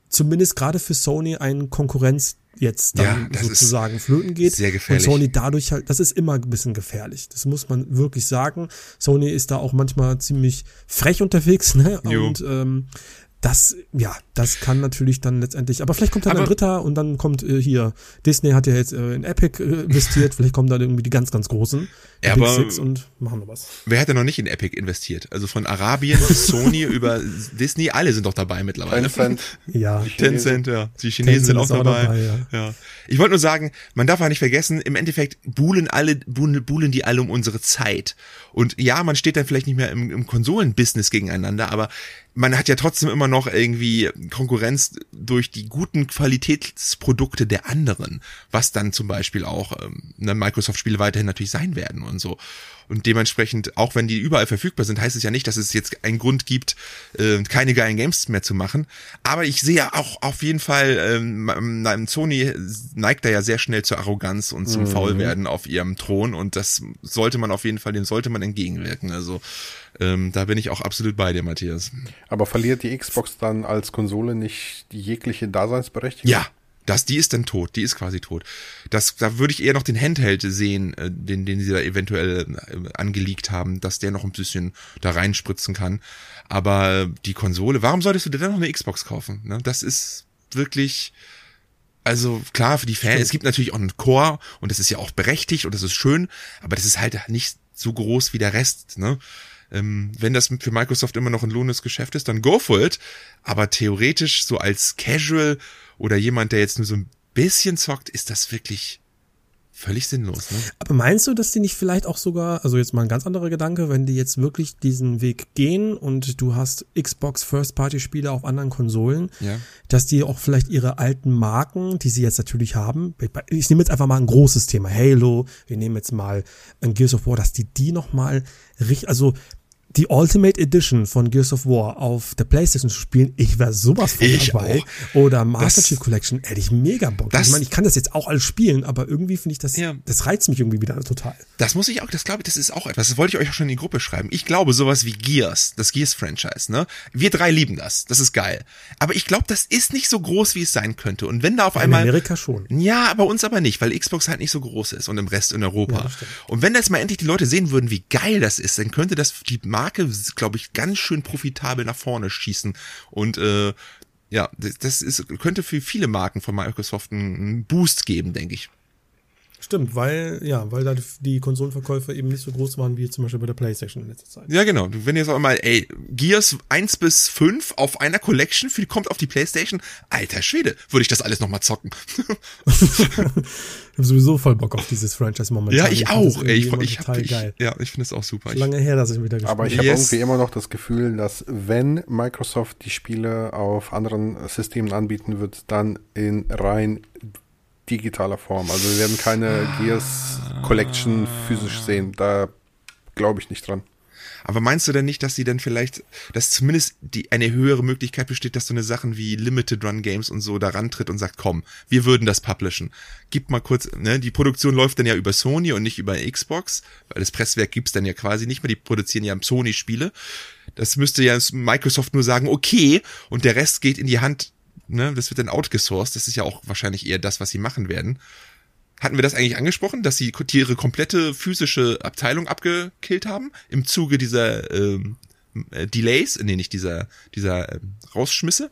Speaker 1: zumindest gerade für Sony ein Konkurrenz jetzt dann
Speaker 3: Ja,
Speaker 1: sozusagen flöten geht.
Speaker 3: sehr gefährlich.
Speaker 1: Und Sony dadurch halt, das ist immer ein bisschen gefährlich. Das muss man wirklich sagen. Sony ist da auch manchmal ziemlich frech unterwegs, ne?
Speaker 3: Jo.
Speaker 1: Und ähm, das, ja, das kann natürlich dann letztendlich, aber vielleicht kommt dann
Speaker 3: Aber-
Speaker 1: ein Dritter und dann kommt äh, hier, Disney hat ja jetzt äh, in Epic äh, investiert, vielleicht kommen dann irgendwie die ganz, ganz großen,
Speaker 3: Ja,
Speaker 1: Big
Speaker 3: aber-
Speaker 1: Six und machen was.
Speaker 3: Wer hat denn noch nicht in Epic investiert? Also von Arabien bis Sony über Disney, alle sind doch dabei mittlerweile.
Speaker 2: Tencent,
Speaker 1: Ja,
Speaker 3: Tencent, ja. Die Chinesen sind auch
Speaker 1: Tencent ist auch
Speaker 3: dabei.
Speaker 1: dabei, ja.
Speaker 3: ja. Ich wollte nur sagen, man darf auch nicht vergessen, im Endeffekt buhlen alle, buhlen, buhlen die alle um unsere Zeit. Und ja, man steht dann vielleicht nicht mehr im, im Konsolenbusiness gegeneinander, aber man hat ja trotzdem immer noch irgendwie Konkurrenz durch die guten Qualitätsprodukte der anderen, was dann zum Beispiel auch ähm, ne, Microsoft-Spiele weiterhin natürlich sein werden und so. Und dementsprechend, auch wenn die überall verfügbar sind, heißt es ja nicht, dass es jetzt einen Grund gibt, äh, keine geilen Games mehr zu machen. Aber ich sehe ja auch auf jeden Fall, ähm, Sony neigt da ja sehr schnell zur Arroganz und zum Faulwerden auf ihrem Thron und das sollte man auf jeden Fall, dem sollte man entgegenwirken. Also ähm, da bin ich auch absolut bei dir, Matthias.
Speaker 2: aber verliert die Xbox dann als Konsole nicht die jegliche Daseinsberechtigung?
Speaker 3: Ja, das, die ist dann tot, die ist quasi tot. Das, da würde ich eher noch den Handheld sehen, äh, den, den sie da eventuell äh, angelegt haben, dass der noch ein bisschen da reinspritzen kann. Aber die Konsole, warum solltest du dir dann noch eine Xbox kaufen? Ne? Das ist wirklich, also klar für die Fans, es gibt natürlich auch einen Core und das ist ja auch berechtigt und das ist schön, aber das ist halt nicht so groß wie der Rest, ne? Ähm, wenn das für Microsoft immer noch ein lohnendes Geschäft ist, dann go for it. Aber theoretisch, so als Casual oder jemand, der jetzt nur so ein bisschen zockt, ist das wirklich völlig sinnlos, ne?
Speaker 1: Aber meinst du, dass die nicht vielleicht auch sogar, also jetzt mal ein ganz anderer Gedanke, wenn die jetzt wirklich diesen Weg gehen und du hast Xbox First-Party-Spiele auf anderen Konsolen,
Speaker 3: Ja.
Speaker 1: dass die auch vielleicht ihre alten Marken, die sie jetzt natürlich haben, ich nehme jetzt einfach mal ein großes Thema, Halo, wir nehmen jetzt mal ein Gears of War, dass die die nochmal richtig, also die Ultimate Edition von Gears of War auf der Playstation zu spielen, ich wäre sowas von
Speaker 3: Ich
Speaker 1: dabei.
Speaker 3: auch.
Speaker 1: Oder Master Chief Collection, hätte ich mega Bock.
Speaker 3: Das-
Speaker 1: ich meine, ich kann das jetzt auch alles spielen, aber irgendwie finde ich das,
Speaker 3: Ja.
Speaker 1: das reizt mich irgendwie wieder total.
Speaker 3: Das muss ich auch, das glaube ich, das ist auch etwas. Das wollte ich euch auch schon in die Gruppe schreiben. Ich glaube, sowas wie Gears, das Gears-Franchise, ne? Wir drei lieben das. Das ist geil. Aber ich glaube, das ist nicht so groß, wie es sein könnte. Und wenn da auf
Speaker 1: In
Speaker 3: einmal.
Speaker 1: Amerika schon.
Speaker 3: Ja, bei uns aber nicht, weil Xbox halt nicht so groß ist und im Rest in Europa.
Speaker 1: Ja,
Speaker 3: und wenn jetzt mal endlich die Leute sehen würden, wie geil das ist, dann könnte das die Marke, glaube ich, ganz schön profitabel nach vorne schießen. Und äh, ja, das, ist, könnte für viele Marken von Microsoft einen Boost geben, denke ich.
Speaker 1: Stimmt, weil, ja, weil da die Konsolenverkäufe eben nicht so groß waren wie zum Beispiel bei der Playstation in letzter Zeit.
Speaker 3: Ja, genau. Wenn jetzt auch mal, ey, Gears 1 bis 5 auf einer Collection für, kommt auf die Playstation, alter Schwede, würde ich das alles nochmal zocken.
Speaker 1: Ich habe sowieso voll Bock auf dieses Franchise momentan.
Speaker 3: ja, ich
Speaker 1: das
Speaker 3: auch. Ey, ich, ich, hab,
Speaker 1: total
Speaker 3: ich,
Speaker 1: geil.
Speaker 3: ja, ich finde es auch super. Ich,
Speaker 1: Lange her, dass ich wieder gespielt
Speaker 2: Aber ich
Speaker 1: habe.
Speaker 2: habe
Speaker 3: Yes.
Speaker 2: irgendwie immer noch das Gefühl, dass wenn Microsoft die Spiele auf anderen Systemen anbieten wird, dann in rein digitaler Form. Also wir werden keine Gears Collection physisch sehen. Da glaube ich nicht dran.
Speaker 3: Aber meinst du denn nicht, dass sie dann vielleicht, dass zumindest die eine höhere Möglichkeit besteht, dass so eine Sachen wie Limited Run Games und so da rantritt und sagt, komm, wir würden das publishen. Gib mal kurz, ne, die Produktion läuft dann ja über Sony und nicht über Xbox, weil das Presswerk gibt's dann ja quasi nicht mehr, die produzieren ja Sony Spiele. Das müsste ja Microsoft nur sagen, okay, und der Rest geht in die Hand, ne, das wird dann outgesourced, das ist ja auch wahrscheinlich eher das, was sie machen werden. Hatten wir das eigentlich angesprochen, dass sie ihre komplette physische Abteilung abgekillt haben im Zuge dieser ähm, äh, Delays, nee, nicht dieser, dieser äh, Rausschmisse?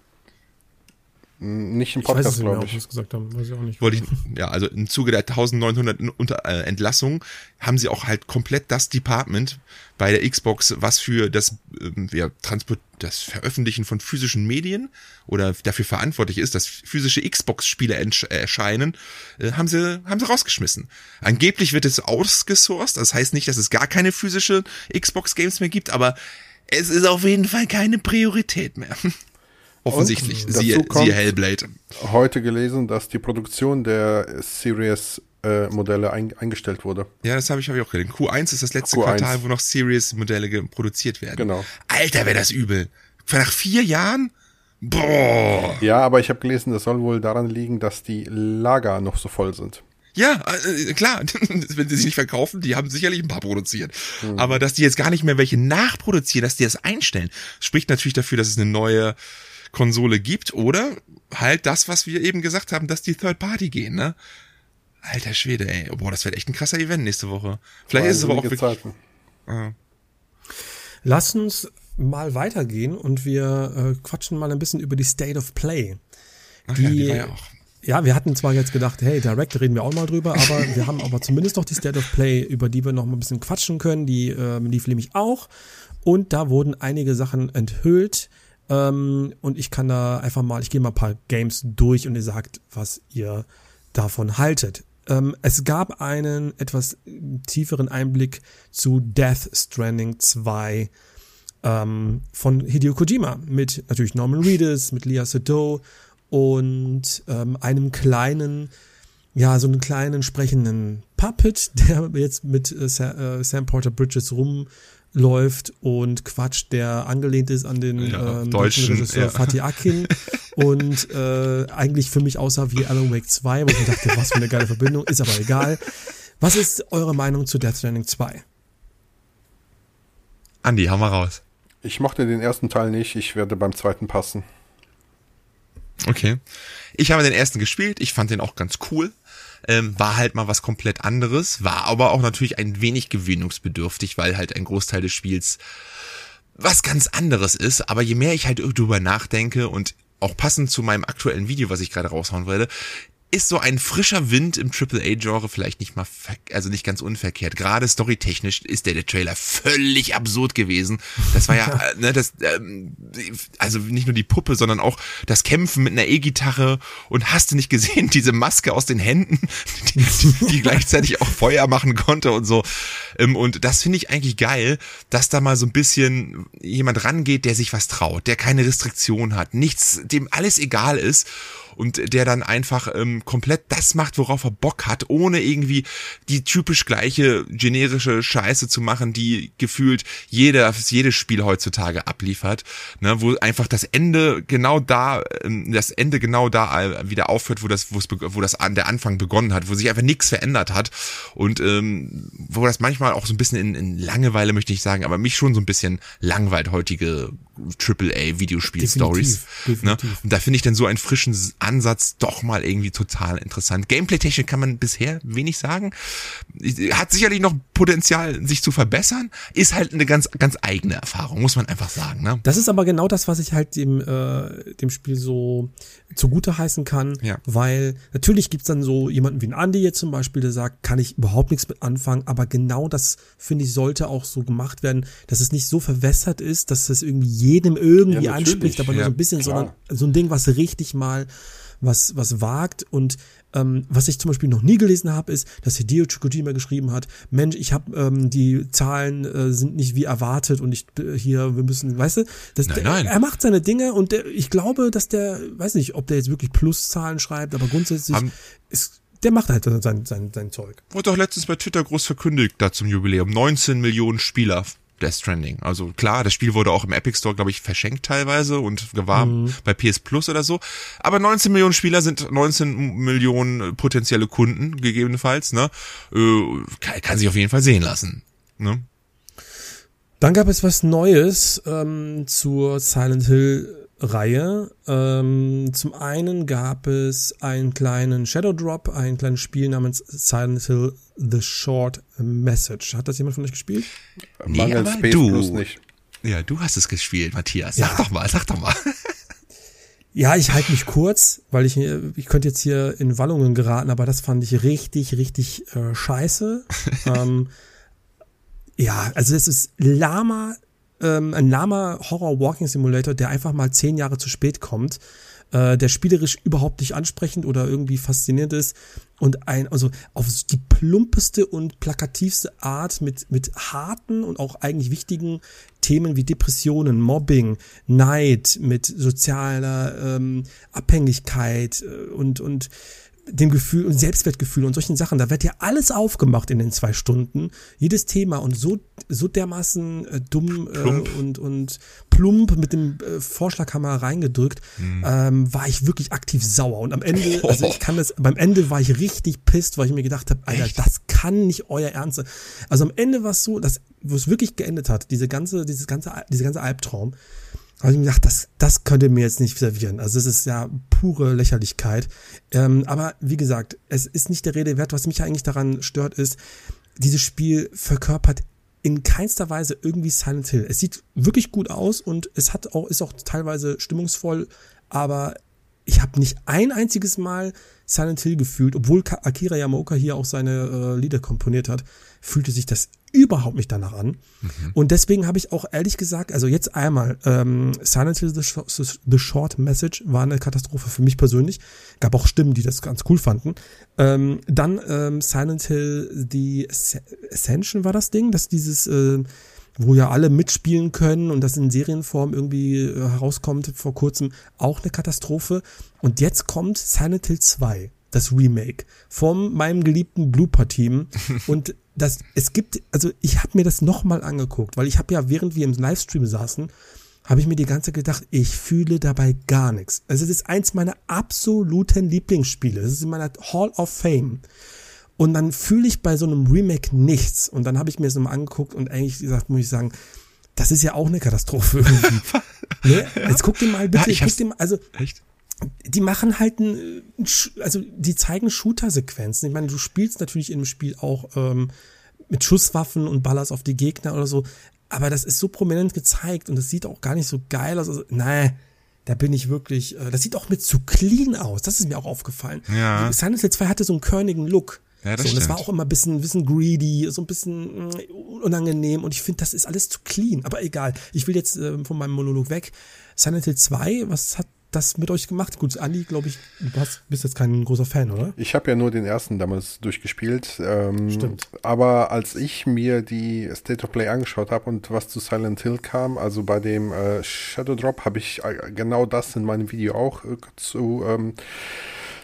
Speaker 2: Nicht im Podcast, glaube ich.
Speaker 1: Was gesagt haben, weiß ich auch nicht.
Speaker 3: Wollte ich, ja, also im Zuge der 1900 unter, äh, Entlassungen haben sie auch halt komplett das Department bei der Xbox, was für das, ähm, ja, Transport, das Veröffentlichen von physischen Medien oder dafür verantwortlich ist, dass physische Xbox-Spiele erscheinen, äh, haben sie, haben sie rausgeschmissen. Angeblich wird es ausgesourced, das heißt nicht, dass es gar keine physische Xbox-Games mehr gibt, aber es ist auf jeden Fall keine Priorität mehr. Offensichtlich. Und siehe, siehe Hellblade.
Speaker 2: Heute gelesen, dass die Produktion der Series äh, Modelle ein, eingestellt wurde.
Speaker 3: Ja, das habe ich, hab ich auch gelesen. Q1 ist das letzte Q1. Quartal, wo noch Series Modelle produziert werden.
Speaker 2: Genau.
Speaker 3: Alter, wäre das übel. Nach vier Jahren? Boah.
Speaker 2: Ja, aber ich habe gelesen, das soll wohl daran liegen, dass die Lager noch so voll sind.
Speaker 3: Ja, äh, klar, wenn sie sich nicht verkaufen, die haben sicherlich ein paar produziert. Mhm. Aber dass die jetzt gar nicht mehr welche nachproduzieren, dass die das einstellen, spricht natürlich dafür, dass es eine neue Konsole gibt oder halt das, was wir eben gesagt haben, dass die Third Party gehen, ne? Alter Schwede, ey. Boah, das wird echt ein krasser Event nächste Woche. Vielleicht ist es aber auch wirklich.
Speaker 1: Ah. Lass uns mal weitergehen und wir äh, quatschen mal ein bisschen über die State of Play.
Speaker 3: Ach die, ja, die war ja auch.
Speaker 1: Ja, wir hatten zwar jetzt gedacht, hey, Direct reden wir auch mal drüber, aber wir haben aber zumindest noch die State of Play, über die wir noch mal ein bisschen quatschen können. Die äh, lief nämlich auch. Und da wurden einige Sachen enthüllt, ähm, und ich kann da einfach mal, ich gehe mal ein paar Games durch und ihr sagt, was ihr davon haltet. Ähm, es gab einen etwas tieferen Einblick zu Death Stranding 2 ähm, von Hideo Kojima mit natürlich Norman Reedus, mit Lia Sado und ähm, einem kleinen, ja, so einen kleinen sprechenden Puppet, der jetzt mit äh, Sam Porter Bridges rum läuft und quatscht, der angelehnt ist an den ja, ähm, deutschen Regisseur ja. Fatih Akin und äh, eigentlich für mich aussah wie Alan Wake 2, wo ich mir dachte, was für eine geile Verbindung, ist aber egal. Was ist eure Meinung zu Death Stranding 2?
Speaker 3: Andi, hau mal raus.
Speaker 2: Ich mochte den ersten Teil nicht, ich werde beim zweiten passen.
Speaker 3: Okay. Ich habe den ersten gespielt, ich fand den auch ganz cool ähm, war halt mal was komplett anderes, war aber auch natürlich ein wenig gewöhnungsbedürftig, weil halt ein Großteil des Spiels was ganz anderes ist. Aber je mehr ich halt drüber nachdenke und auch passend zu meinem aktuellen Video, was ich gerade raushauen werde, ist so ein frischer Wind im AAA-Genre vielleicht nicht mal, also nicht ganz unverkehrt. Gerade storytechnisch ist der, der Trailer völlig absurd gewesen. Das war ja, ne, das, ähm, also nicht nur die Puppe, sondern auch das Kämpfen mit einer E-Gitarre und hast du nicht gesehen, diese Maske aus den Händen, die, die, die gleichzeitig auch Feuer machen konnte und so. Ähm, und das finde ich eigentlich geil, dass da mal so ein bisschen jemand rangeht, der sich was traut, der keine Restriktion hat, nichts, dem alles egal ist und der dann einfach ähm, komplett das macht, worauf er Bock hat, ohne irgendwie die typisch gleiche generische Scheiße zu machen, die gefühlt jeder, jedes Spiel heutzutage abliefert, ne, wo einfach das Ende genau da, ähm, das Ende genau da äh, wieder aufhört, wo das, wo das an der Anfang begonnen hat, wo sich einfach nichts verändert hat. Und ähm, wo das manchmal auch so ein bisschen in, in Langeweile möchte ich sagen, aber mich schon so ein bisschen langweilt heutige AAA-Videospiel-Stories. Ne? Und da finde ich dann so einen frischen Ansatz doch mal irgendwie total interessant. Gameplay-technisch kann man bisher wenig sagen. Hat sicherlich noch Potenzial, sich zu verbessern. Ist halt eine ganz, ganz eigene Erfahrung, muss man einfach sagen. Ne?
Speaker 1: Das ist aber genau das, was ich halt dem, äh, dem Spiel so zugute heißen kann, ja. weil natürlich gibt's dann so jemanden wie ein Andy jetzt zum Beispiel, der sagt, kann ich überhaupt nichts mit anfangen, aber genau das, finde ich, sollte auch so gemacht werden, dass es nicht so verwässert ist, dass es irgendwie jedem irgendwie ja, anspricht, aber nur so ein bisschen, klar. sondern so ein Ding, was richtig mal was, was wagt und ähm, was ich zum Beispiel noch nie gelesen habe, ist, dass Hideo Kojima geschrieben hat, Mensch, ich habe ähm, die Zahlen äh, sind nicht wie erwartet und ich äh, hier, wir müssen, weißt du, das, nein, nein. er macht seine Dinge und der, ich glaube, dass der, weiß nicht, ob der jetzt wirklich Pluszahlen schreibt, aber grundsätzlich Haben ist der macht halt sein, sein, sein Zeug.
Speaker 3: Wurde doch letztens bei Twitter groß verkündigt, da zum Jubiläum. 19 Millionen Spieler Death Stranding. Also klar, das Spiel wurde auch im Epic Store, glaube ich, verschenkt teilweise und gewarnt mhm. bei PS Plus oder so. Aber 19 Millionen Spieler sind 19 Millionen potenzielle Kunden, gegebenenfalls, ne? Äh, kann, kann sich auf jeden Fall sehen lassen. Ne?
Speaker 1: Dann gab es was Neues ähm, zur Silent Hill Reihe. Ähm, zum einen gab es einen kleinen Shadow Drop, ein kleines Spiel namens Silent Hill The Short Message. Hat das jemand von euch gespielt?
Speaker 3: Nee, aber
Speaker 2: Space
Speaker 3: du.
Speaker 2: Plus nicht.
Speaker 3: Ja, du hast es gespielt, Matthias. Sag
Speaker 1: Ja.
Speaker 3: doch mal, sag doch mal.
Speaker 1: Ja, ich halte mich kurz, weil ich ich könnte jetzt hier in Wallungen geraten, aber das fand ich richtig, richtig äh, scheiße. ähm, ja, also das ist Lama, ähm, ein Lama Horror Walking Simulator, der einfach mal zehn Jahre zu spät kommt, äh, der spielerisch überhaupt nicht ansprechend oder irgendwie faszinierend ist und ein, also auf die plumpeste und plakativste Art mit, mit harten und auch eigentlich wichtigen Themen wie Depressionen, Mobbing, Neid, mit sozialer ähm, Abhängigkeit äh, und, und dem Gefühl und Selbstwertgefühl und solchen Sachen, da wird ja alles aufgemacht in den zwei Stunden, jedes Thema und so so dermaßen äh, dumm
Speaker 3: Plump.
Speaker 1: Äh, und und plump mit dem äh, Vorschlaghammer reingedrückt, ähm, war ich wirklich aktiv sauer und am Ende, also ich kann das, beim Ende war ich richtig pisst, weil ich mir gedacht habe, Alter, das kann nicht euer Ernst sein. Also am Ende war es so, dass wo es wirklich geendet hat, diese ganze dieses ganze diese ganze Albtraum, habe ich mir gedacht, das, das könnt ihr mir jetzt nicht servieren. Also es ist ja pure Lächerlichkeit. Ähm, aber wie gesagt, es ist nicht der Rede wert. Was mich eigentlich daran stört, ist, dieses Spiel verkörpert in keinster Weise irgendwie Silent Hill. Es sieht wirklich gut aus und es hat auch, ist auch teilweise stimmungsvoll, aber ich habe nicht ein einziges Mal Silent Hill gefühlt, obwohl Akira Yamaoka hier auch seine äh, Lieder komponiert hat, fühlte sich das überhaupt nicht danach an. Und deswegen habe ich auch ehrlich gesagt, also jetzt einmal, ähm, Silent Hill The, Short, The Short Message war eine Katastrophe für mich persönlich. Gab auch Stimmen, die das ganz cool fanden. Ähm, dann ähm, Silent Hill The Asc- Ascension war das Ding, dass dieses äh, wo ja alle mitspielen können und das in Serienform irgendwie äh, herauskommt vor kurzem, auch eine Katastrophe. Und jetzt kommt Silent Hill 2, das Remake, von meinem geliebten Blooper-Team. und das, es gibt, also ich habe mir das nochmal angeguckt, weil ich habe ja, während wir im Livestream saßen, habe ich mir die ganze Zeit gedacht, ich fühle dabei gar nichts. Also es ist eins meiner absoluten Lieblingsspiele. Es ist in meiner Hall of Fame. Und dann fühle ich bei so einem Remake nichts. Und dann habe ich mir das nochmal angeguckt und eigentlich gesagt, muss ich sagen, das ist ja auch eine Katastrophe irgendwie. ne? Jetzt guck dir mal bitte,
Speaker 3: Ja, ich
Speaker 1: guck dir mal, also
Speaker 3: Echt?
Speaker 1: Die machen halt ein, ein Sch- also die zeigen Shooter-Sequenzen. Ich meine, du spielst natürlich im Spiel auch ähm, mit Schusswaffen und ballerst auf die Gegner oder so, aber das ist so prominent gezeigt und das sieht auch gar nicht so geil aus. Also, nein, da bin ich wirklich, äh, das sieht auch mit zu clean aus. Das ist mir auch aufgefallen.
Speaker 3: Ja.
Speaker 1: Silent Hill 2 hatte so einen körnigen Look.
Speaker 3: Ja, das
Speaker 1: so, und das war
Speaker 3: stimmt.
Speaker 1: auch immer ein bisschen, bisschen greedy, so ein bisschen mh, unangenehm und ich finde, das ist alles zu clean. Aber egal, ich will jetzt ähm, von meinem Monolog weg. Silent Hill 2, was hat das mit euch gemacht? Gut, Andi, glaube ich, du hast, bist jetzt kein großer Fan, oder?
Speaker 2: Ich habe ja nur den ersten damals durchgespielt. Ähm,
Speaker 1: Stimmt.
Speaker 2: Aber als ich mir die State of Play angeschaut habe und was zu Silent Hill kam, also bei dem äh, Shadow Drop, habe ich äh, genau das in meinem Video auch äh, zu ähm,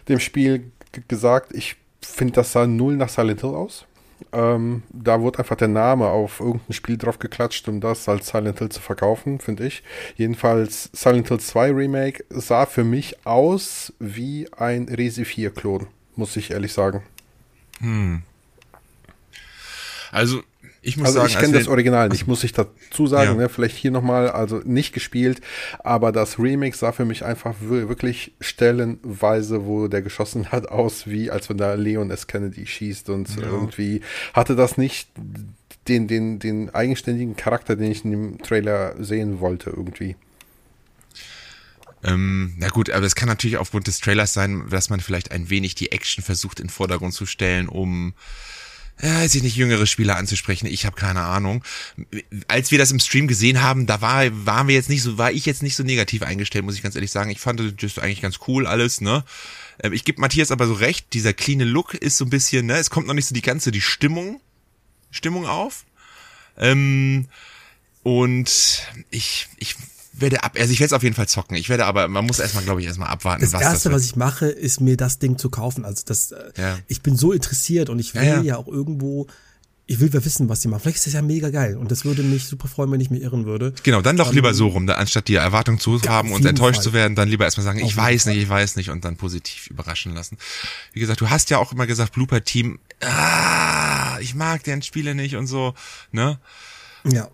Speaker 2: dem Spiel gesagt. Ich finde, das sah null nach Silent Hill aus. Ähm, da wurde einfach der Name auf irgendein Spiel drauf geklatscht, um das als Silent Hill zu verkaufen, finde ich. Jedenfalls Silent Hill 2 Remake sah für mich aus wie ein Resi 4 Klon, muss ich ehrlich sagen.
Speaker 3: Also, ich muss
Speaker 2: Also
Speaker 3: sagen,
Speaker 2: ich kenne das Original nicht, muss ich dazu sagen,
Speaker 3: Ja.
Speaker 2: ne? vielleicht hier nochmal, also nicht gespielt, aber das Remake sah für mich einfach wir- wirklich stellenweise, wo der geschossen hat, aus wie, als wenn da Leon S. Kennedy schießt und irgendwie hatte das nicht den, den, den eigenständigen Charakter, den ich in dem Trailer sehen wollte irgendwie.
Speaker 3: Ähm, na gut, aber das kann natürlich aufgrund des Trailers sein, dass man vielleicht ein wenig die Action versucht in den Vordergrund zu stellen, um ja, weiß ich nicht, jüngere Spieler anzusprechen. Ich habe keine Ahnung. Als wir das im Stream gesehen haben, da war, waren wir jetzt nicht so, war ich jetzt nicht so negativ eingestellt, muss ich ganz ehrlich sagen. Ich fand das eigentlich ganz cool alles, ne? Ähm, Ich gebe Matthias aber so recht, dieser clean Look ist so ein bisschen, ne, es kommt noch nicht so die ganze, die Stimmung, Stimmung auf. Ähm, und ich, ich werde ab, also ich werde es auf jeden Fall zocken. Ich werde aber, man muss erstmal, glaube ich, erstmal abwarten,
Speaker 1: Das
Speaker 3: was
Speaker 1: erste,
Speaker 3: das
Speaker 1: was ich mache, ist mir das Ding zu kaufen. Also das, äh,
Speaker 3: Ja.
Speaker 1: ich bin so interessiert und ich will
Speaker 3: Ja,
Speaker 1: ja,
Speaker 3: ja.
Speaker 1: auch irgendwo, ich will ja wissen, was die machen. Vielleicht ist das ja mega geil und das würde mich super freuen, wenn ich mir irren würde.
Speaker 3: Genau, dann doch lieber so rum, da, anstatt die Erwartung zu haben und enttäuscht
Speaker 1: Fall.
Speaker 3: zu werden, dann lieber erstmal sagen,
Speaker 1: Auf
Speaker 3: ich weiß
Speaker 1: Fall.
Speaker 3: nicht, ich weiß nicht und dann positiv überraschen lassen. Wie gesagt, du hast ja auch immer gesagt, Blooper Team, ah, ich mag deren Spiele nicht und so, ne?
Speaker 1: Ja.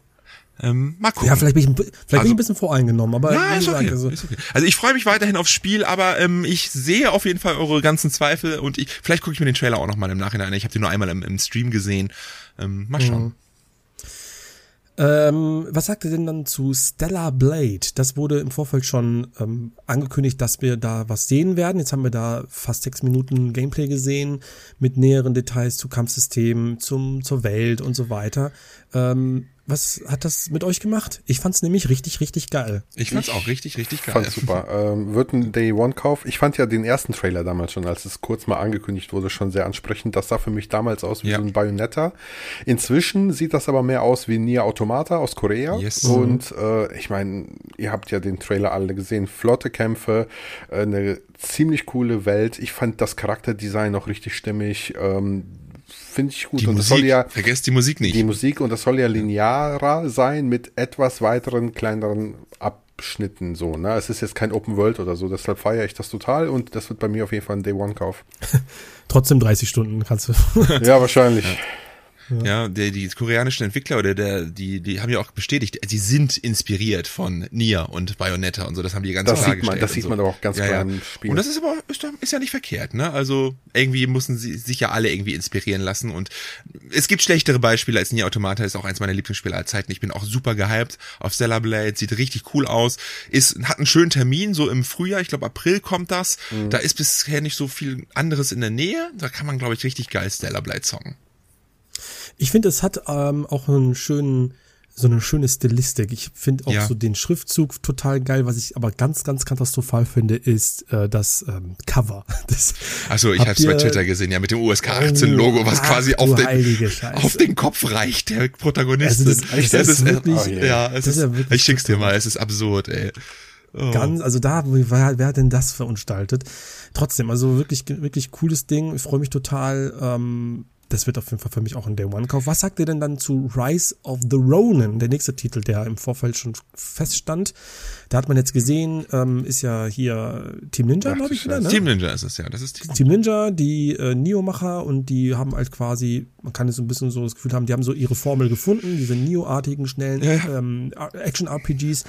Speaker 3: Ähm, mal gucken.
Speaker 1: Ja, vielleicht bin ich, vielleicht bin
Speaker 3: Also-
Speaker 1: ich ein bisschen voreingenommen, aber wie
Speaker 3: ist okay.
Speaker 1: also,
Speaker 3: ist okay. Also ich freue mich weiterhin aufs Spiel, aber ähm, ich sehe auf jeden Fall eure ganzen Zweifel und ich vielleicht gucke ich mir den Trailer auch noch mal im Nachhinein. Ich habe den nur einmal im, im Stream gesehen. Ähm, mal schauen.
Speaker 1: Ähm, was sagt ihr denn dann zu Stellar Blade? Das wurde im Vorfeld schon ähm, angekündigt, dass wir da was sehen werden. Jetzt haben wir da fast sechs Minuten Gameplay gesehen mit näheren Details zu Kampfsystemen, zum, zur Welt und so weiter. Ähm, was hat das mit euch gemacht? Ich fand's nämlich richtig, richtig geil.
Speaker 3: Ich fand's auch richtig, richtig geil.
Speaker 2: Fand super. Ähm, wird ein Day One Kauf. Ich fand ja den ersten Trailer damals schon, als es kurz mal angekündigt wurde, schon sehr ansprechend. Das sah für mich damals aus wie
Speaker 3: Ja.
Speaker 2: so ein Bayonetta. Inzwischen sieht das aber mehr aus wie Nier Automata aus Korea.
Speaker 3: Yes.
Speaker 2: Und äh, ich meine, ihr habt ja den Trailer alle gesehen. Flotte Kämpfe, äh, eine ziemlich coole Welt. Ich fand das Charakterdesign noch richtig stimmig. Ähm, Finde ich gut.
Speaker 3: Die
Speaker 2: und das
Speaker 3: Musik,
Speaker 2: soll ja
Speaker 3: vergesst die Musik nicht.
Speaker 2: die Musik und das soll ja linearer sein mit etwas weiteren, kleineren Abschnitten so. Ne? Es ist jetzt kein Open World oder so, deshalb feiere ich das total und das wird bei mir auf jeden Fall ein Day One Kauf.
Speaker 1: Trotzdem 30 Stunden kannst du.
Speaker 2: ja, wahrscheinlich.
Speaker 3: Ja, der, die koreanischen Entwickler oder der, die, die haben ja auch bestätigt, sie sind inspiriert von Nier und Bayonetta und so, das haben die ganz
Speaker 2: Das
Speaker 3: klar
Speaker 2: sieht man- das sieht
Speaker 3: so.
Speaker 2: man doch auch ganz
Speaker 3: ja,
Speaker 2: klar
Speaker 3: ja.
Speaker 2: im Spiel.
Speaker 3: Und das ist aber, ist, ist ja nicht verkehrt, ne? Also, irgendwie müssen sie sich ja alle irgendwie inspirieren lassen und es gibt schlechtere Beispiele als Nier Automata, ist auch eins meiner Lieblingsspiele aller Zeiten. Ich bin auch super gehypt auf Stellar Blade, sieht richtig cool aus, ist, hat einen schönen Termin, so im Frühjahr, ich glaube April kommt das.
Speaker 2: Mhm.
Speaker 3: Da ist bisher nicht so viel anderes in der Nähe, da kann man, glaube ich, richtig geil Stellar Blade songen.
Speaker 1: Ich finde, es hat ähm, auch einen schönen, so eine schöne Stilistik. Ich finde auch
Speaker 3: Ja.
Speaker 1: so den Schriftzug total geil. Was ich aber ganz, ganz katastrophal finde, ist äh, das ähm, Cover. Das,
Speaker 3: Achso, ich
Speaker 1: Habt
Speaker 3: hab's bei Twitter gesehen, ja, mit dem USK 18 Logo, was
Speaker 1: ach,
Speaker 3: quasi auf den, auf den Kopf reicht, der Protagonistin.
Speaker 1: Also das- das ist wirklich-
Speaker 2: Oh je.
Speaker 3: ja, es
Speaker 1: das ist
Speaker 3: ist,
Speaker 1: ja wirklich
Speaker 3: ich schick's dir mal, es ist absurd, ey. Oh.
Speaker 1: Ganz, also da, wer, wer hat denn das verunstaltet? Trotzdem, also wirklich, wirklich cooles Ding. Ich freue mich total. Ähm, das wird auf jeden Fall für mich auch ein Day One Kauf. Was sagt ihr denn dann zu Rise of the Ronin, der nächste Titel, der im Vorfeld schon feststand? Da hat man jetzt gesehen, ähm, ist ja hier Team Ninja, glaube ich wieder, ne?
Speaker 3: Team Ninja ist es, ja, das ist Team.
Speaker 1: Team Ninja, die äh, Neo-Macher und die haben halt quasi, man kann jetzt so ein bisschen so das Gefühl haben, die haben so ihre Formel gefunden, diese Neo-artigen, schnellen
Speaker 3: Ja, ja.
Speaker 1: ähm, Action-RPGs,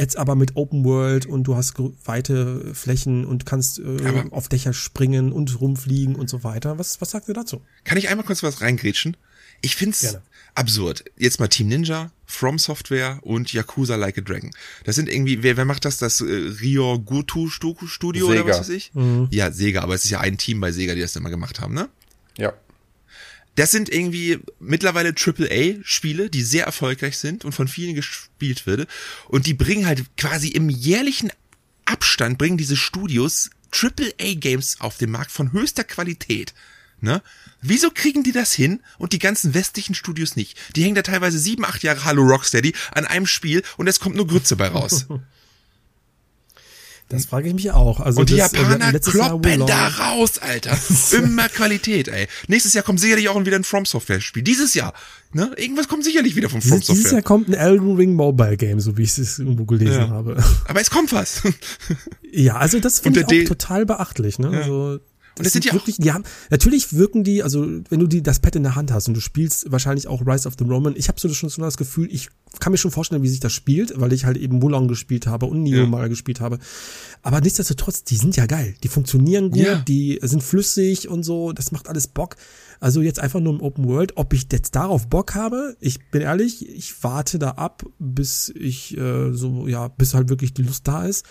Speaker 1: jetzt aber mit Open World und du hast weite Flächen und kannst äh, auf Dächer springen und rumfliegen und so weiter. Was, was sagt ihr dazu?
Speaker 3: Kann ich einmal kurz was reingrätschen? Ich find's
Speaker 1: Gerne.
Speaker 3: absurd. Jetzt mal Team Ninja, From Software und Yakuza Like a Dragon. Das sind irgendwie, wer, wer macht das? Das äh, Rio Gutu Stu- Studio oder
Speaker 2: Sega.
Speaker 3: was weiß ich? Ja, Sega, aber es ist ja ein Team bei Sega, die das immer gemacht haben, ne?
Speaker 2: Ja.
Speaker 3: Das sind irgendwie mittlerweile AAA-Spiele, die sehr erfolgreich sind und von vielen gespielt würde. Und die bringen halt quasi im jährlichen Abstand, bringen diese Studios AAA-Games auf den Markt von höchster Qualität. Ne? Wieso kriegen die das hin und die ganzen westlichen Studios nicht? Die hängen da teilweise sieben, acht Jahre Hallo Rocksteady an einem Spiel und es kommt nur Grütze bei raus.
Speaker 1: Das frage ich mich auch. Also
Speaker 3: Und die
Speaker 1: das, äh,
Speaker 3: Japaner
Speaker 1: Jahr
Speaker 3: kloppen da raus, Alter. Immer Qualität, ey. Nächstes Jahr kommt sicherlich auch wieder ein From Software Spiel. Dieses Jahr, ne? Irgendwas kommt sicherlich wieder von From
Speaker 1: Dieses, dieses Jahr
Speaker 3: Software.
Speaker 1: kommt ein Elden Ring Mobile Game, so wie ich es irgendwo gelesen
Speaker 3: Ja.
Speaker 1: habe.
Speaker 3: Aber es kommt was.
Speaker 1: Ja, also das finde ich auch total beachtlich, ne? Also
Speaker 3: Und das sind ja
Speaker 1: wirklich, die haben, natürlich wirken die, also wenn du die, das Pad in der Hand hast und du spielst wahrscheinlich auch Rise of the Roman, ich habe so schon so das Gefühl, ich kann mir schon vorstellen, wie sich das spielt, weil ich halt eben Wulong gespielt habe und Neo
Speaker 3: Ja.
Speaker 1: mal gespielt habe. Aber nichtsdestotrotz, die sind ja geil. Die funktionieren gut,
Speaker 3: Ja.
Speaker 1: die sind flüssig und so, das macht alles Bock. Also jetzt einfach nur im Open World, ob ich jetzt darauf Bock habe, ich bin ehrlich, ich warte da ab, bis ich äh, so, ja, bis halt wirklich die Lust da ist.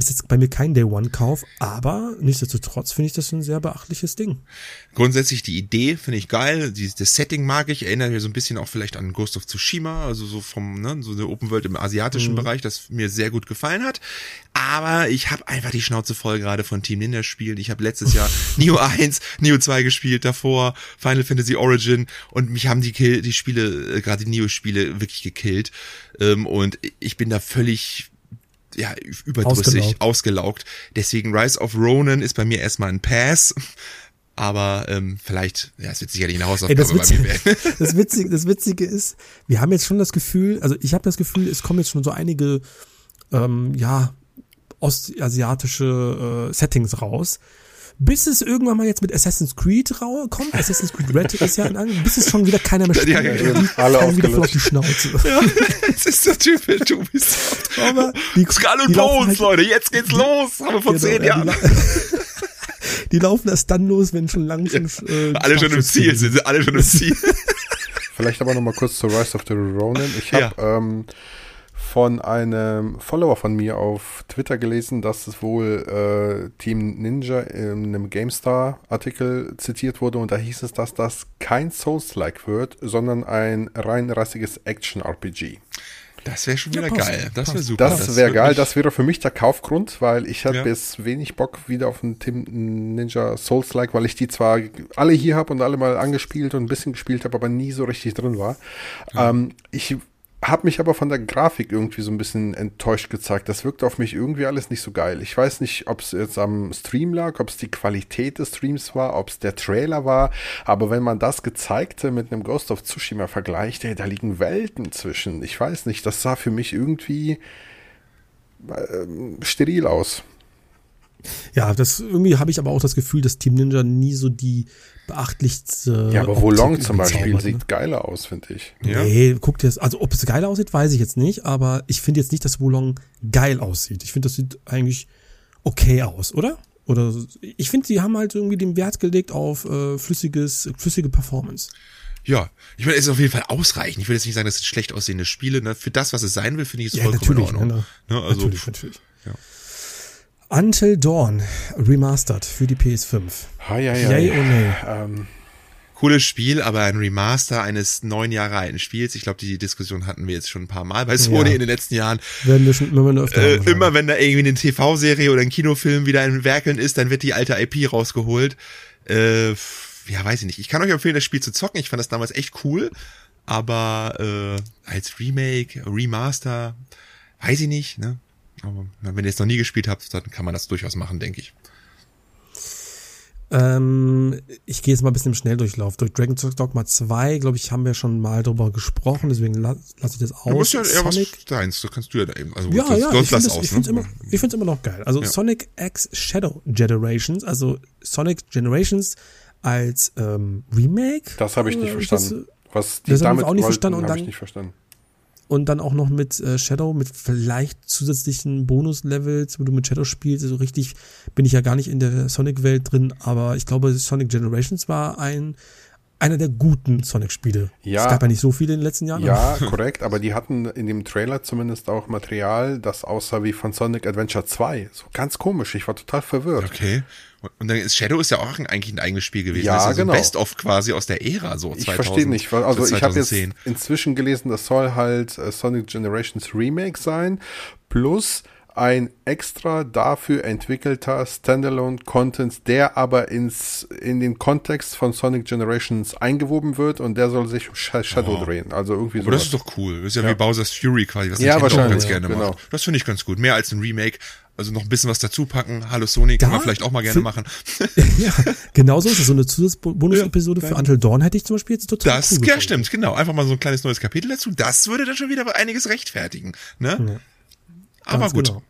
Speaker 1: Ist jetzt bei mir kein Day One Kauf, aber nichtsdestotrotz finde ich das ein sehr beachtliches Ding.
Speaker 3: Grundsätzlich die Idee finde ich geil. Die, das Setting mag ich. Erinnert mir so ein bisschen auch vielleicht an Ghost of Tsushima, also so vom, ne, so eine Open World im asiatischen Bereich, das mir sehr gut gefallen hat. Aber ich habe einfach die Schnauze voll gerade von Team Ninja spielen. Ich habe letztes Jahr Neo 1, Neo 2 gespielt, davor Final Fantasy Origin und mich haben die, Kill, die Spiele, äh, gerade die Neo-Spiele wirklich gekillt. Ähm, und ich bin da völlig ja, überdrüssig,
Speaker 1: Ausgelaugt.
Speaker 3: ausgelaugt. Deswegen Rise of Ronan ist bei mir erstmal ein Pass. Aber ähm, vielleicht, ja, es wird sicherlich eine
Speaker 1: Ey,
Speaker 3: Hausaufgabe
Speaker 1: das,
Speaker 3: bei mir
Speaker 1: Witzige,
Speaker 3: werden.
Speaker 1: das, Witzige, das Witzige ist, wir haben jetzt schon das Gefühl, also ich habe das Gefühl, es kommen jetzt schon so einige, ähm, ja, ostasiatische äh, Settings raus, bis es irgendwann mal jetzt mit Assassin's Creed kommt. Assassin's Creed Red ist ja an, bis es schon wieder keiner mehr spielt.
Speaker 2: Ja, ja, ja. Alle
Speaker 1: fallen wieder voll auf die Schnauze.
Speaker 3: Ja, es ist der typisch Ubisoft.
Speaker 1: Aber die,
Speaker 3: Skull und Bones,
Speaker 1: halt-
Speaker 3: Leute, jetzt geht's los. Haben wir vor
Speaker 1: Genau,
Speaker 3: zehn
Speaker 1: ja,
Speaker 3: Jahren.
Speaker 1: Die, die laufen erst dann los, wenn schon lang schon äh,
Speaker 3: Alle schon im Ziel
Speaker 1: sind.
Speaker 3: sind, alle schon im Ziel.
Speaker 2: Vielleicht aber noch mal kurz zu Rise of the Ronin. Ich habe ähm, von einem Follower von mir auf Twitter gelesen, dass es wohl äh, Team Ninja in einem GameStar-Artikel zitiert wurde und da hieß es, dass das kein Souls-like wird, sondern ein rein rassiges Action-RPG.
Speaker 3: Das wäre schon
Speaker 1: Ja,
Speaker 3: wieder
Speaker 1: passt.
Speaker 3: geil. Das wäre super.
Speaker 2: Das wäre
Speaker 3: wird
Speaker 2: geil, das wäre für mich der Kaufgrund, weil ich habe
Speaker 3: Ja.
Speaker 2: jetzt wenig Bock wieder auf ein Team Ninja Souls-like, weil ich die zwar alle hier habe und alle mal angespielt und ein bisschen gespielt habe, aber nie so richtig drin war. Ähm, ich habe mich aber von der Grafik irgendwie so ein bisschen enttäuscht gezeigt. Das wirkt auf mich irgendwie alles nicht so geil. Ich weiß nicht, ob es jetzt am Stream lag, ob es die Qualität des Streams war, ob es der Trailer war, aber wenn man das Gezeigte mit einem Ghost of Tsushima vergleicht, ey, da liegen Welten zwischen. Ich weiß nicht, das sah für mich irgendwie ähm, steril aus.
Speaker 1: Ja, das irgendwie habe ich aber auch das Gefühl, dass Team Ninja nie so die beachtlichste.
Speaker 2: Ja, aber Wolong zum Beispiel
Speaker 1: bezaubert,
Speaker 2: sieht
Speaker 1: ne?
Speaker 2: geiler aus, finde ich.
Speaker 3: Ja.
Speaker 1: Nee, guckt jetzt, also ob es geil aussieht, weiß ich jetzt nicht, aber ich finde jetzt nicht, dass Wolong geil aussieht. Ich finde, das sieht eigentlich okay aus, oder? Oder ich finde, sie haben halt irgendwie den Wert gelegt auf äh, flüssiges, flüssige Performance.
Speaker 3: Ja, ich meine, es ist auf jeden Fall ausreichend. Ich will jetzt nicht sagen, das sind schlecht aussehende Spiele. Ne? Für das, was es sein will, finde ich es vollkommen in Ordnung.
Speaker 1: ne,
Speaker 3: Ne? Also,
Speaker 1: natürlich, natürlich.
Speaker 3: ja.
Speaker 1: Until Dawn remastered für die PS5.
Speaker 2: Hi, hi,
Speaker 1: Yay or nay?
Speaker 2: Ähm,
Speaker 3: Cooles Spiel, aber ein Remaster eines neun Jahre alten Spiels. Ich glaube, die Diskussion hatten wir jetzt schon ein paar Mal bei Sony
Speaker 1: Ja.
Speaker 3: in den letzten Jahren.
Speaker 1: Werden wir schon immer nur öfter
Speaker 3: Äh,
Speaker 1: haben,
Speaker 3: immer wenn da irgendwie eine TV-Serie oder ein Kinofilm wieder in Werkeln ist, dann wird die alte IP rausgeholt. Äh, ja, weiß ich nicht. Ich kann euch empfehlen, das Spiel zu zocken. Ich fand das damals echt cool. Aber äh, als Remake, Remaster, weiß ich nicht. Ne? Aber wenn ihr es noch nie gespielt habt, dann kann man das durchaus machen, denke ich.
Speaker 1: Ähm, ich gehe jetzt mal ein bisschen im Schnelldurchlauf. Durch Dragon's Dogma 2, glaube ich, haben wir schon mal drüber gesprochen, deswegen lasse lass ich das aus.
Speaker 3: Du musst ja eher was
Speaker 1: Sonic,
Speaker 3: deins, das kannst du ja da eben. Also
Speaker 1: ja,
Speaker 3: das,
Speaker 1: ja, ich finde
Speaker 3: lass
Speaker 1: es
Speaker 3: aus,
Speaker 1: ich find's
Speaker 3: ne?
Speaker 1: immer, ich find's immer noch geil. Also
Speaker 3: Ja.
Speaker 1: Sonic X Shadow Generations, also Sonic Generations als ähm, Remake.
Speaker 2: das habe ich nicht
Speaker 1: Äh,
Speaker 2: verstanden. Was die
Speaker 1: das
Speaker 2: damit
Speaker 1: auch nicht
Speaker 2: wollten,
Speaker 1: verstanden und
Speaker 2: habe ich
Speaker 1: dann-
Speaker 2: nicht verstanden.
Speaker 1: Und dann auch noch mit äh, Shadow, mit vielleicht zusätzlichen Bonuslevels, wo du mit Shadow spielst. So richtig bin ich ja gar nicht in der Sonic-Welt drin, aber ich glaube, Sonic Generations war ein einer der guten Sonic-Spiele.
Speaker 2: Ja.
Speaker 1: Es gab ja nicht so viele in den letzten Jahren.
Speaker 2: Ja, korrekt, aber die hatten in dem Trailer zumindest auch Material, das aussah wie von Sonic Adventure 2. So ganz komisch, ich war total verwirrt.
Speaker 3: Okay. Und- dann ist Shadow ist ja auch eigentlich ein eigenes Spiel gewesen.
Speaker 2: Ja,
Speaker 3: das ist ja so
Speaker 2: genau.
Speaker 3: Best-of quasi aus der Ära, so
Speaker 2: Ich
Speaker 3: 2000
Speaker 2: verstehe nicht, weil, also ich habe jetzt
Speaker 3: 2010.
Speaker 2: inzwischen gelesen, das soll halt äh, Sonic Generations Remake sein, plus ein extra dafür entwickelter Standalone-Content, der aber ins, in den Kontext von Sonic Generations eingewoben wird und der soll sich um Sh Shadow
Speaker 3: Oh.
Speaker 2: drehen. Also irgendwie so.
Speaker 3: Aber das ist doch cool. Das ist ja, wie Bowser's Fury quasi, was
Speaker 2: Ja,
Speaker 3: auch
Speaker 2: wahrscheinlich,
Speaker 3: ganz
Speaker 2: ja,
Speaker 3: gerne
Speaker 2: genau.
Speaker 3: macht. Das finde ich ganz gut. Mehr als ein Remake. Also noch ein bisschen was dazu packen. Hallo Sony, kann
Speaker 1: Da-
Speaker 3: man vielleicht auch mal gerne machen.
Speaker 1: ja, genauso ist es. So eine Zusatzbonusepisode für Until Dawn hätte ich zum Beispiel jetzt total
Speaker 3: Das,
Speaker 1: cool
Speaker 3: ja, stimmt, genau. Einfach mal so ein kleines neues Kapitel dazu. Das würde dann schon wieder einiges rechtfertigen. Ne? Aber
Speaker 1: Ganz
Speaker 3: gut.
Speaker 1: genau.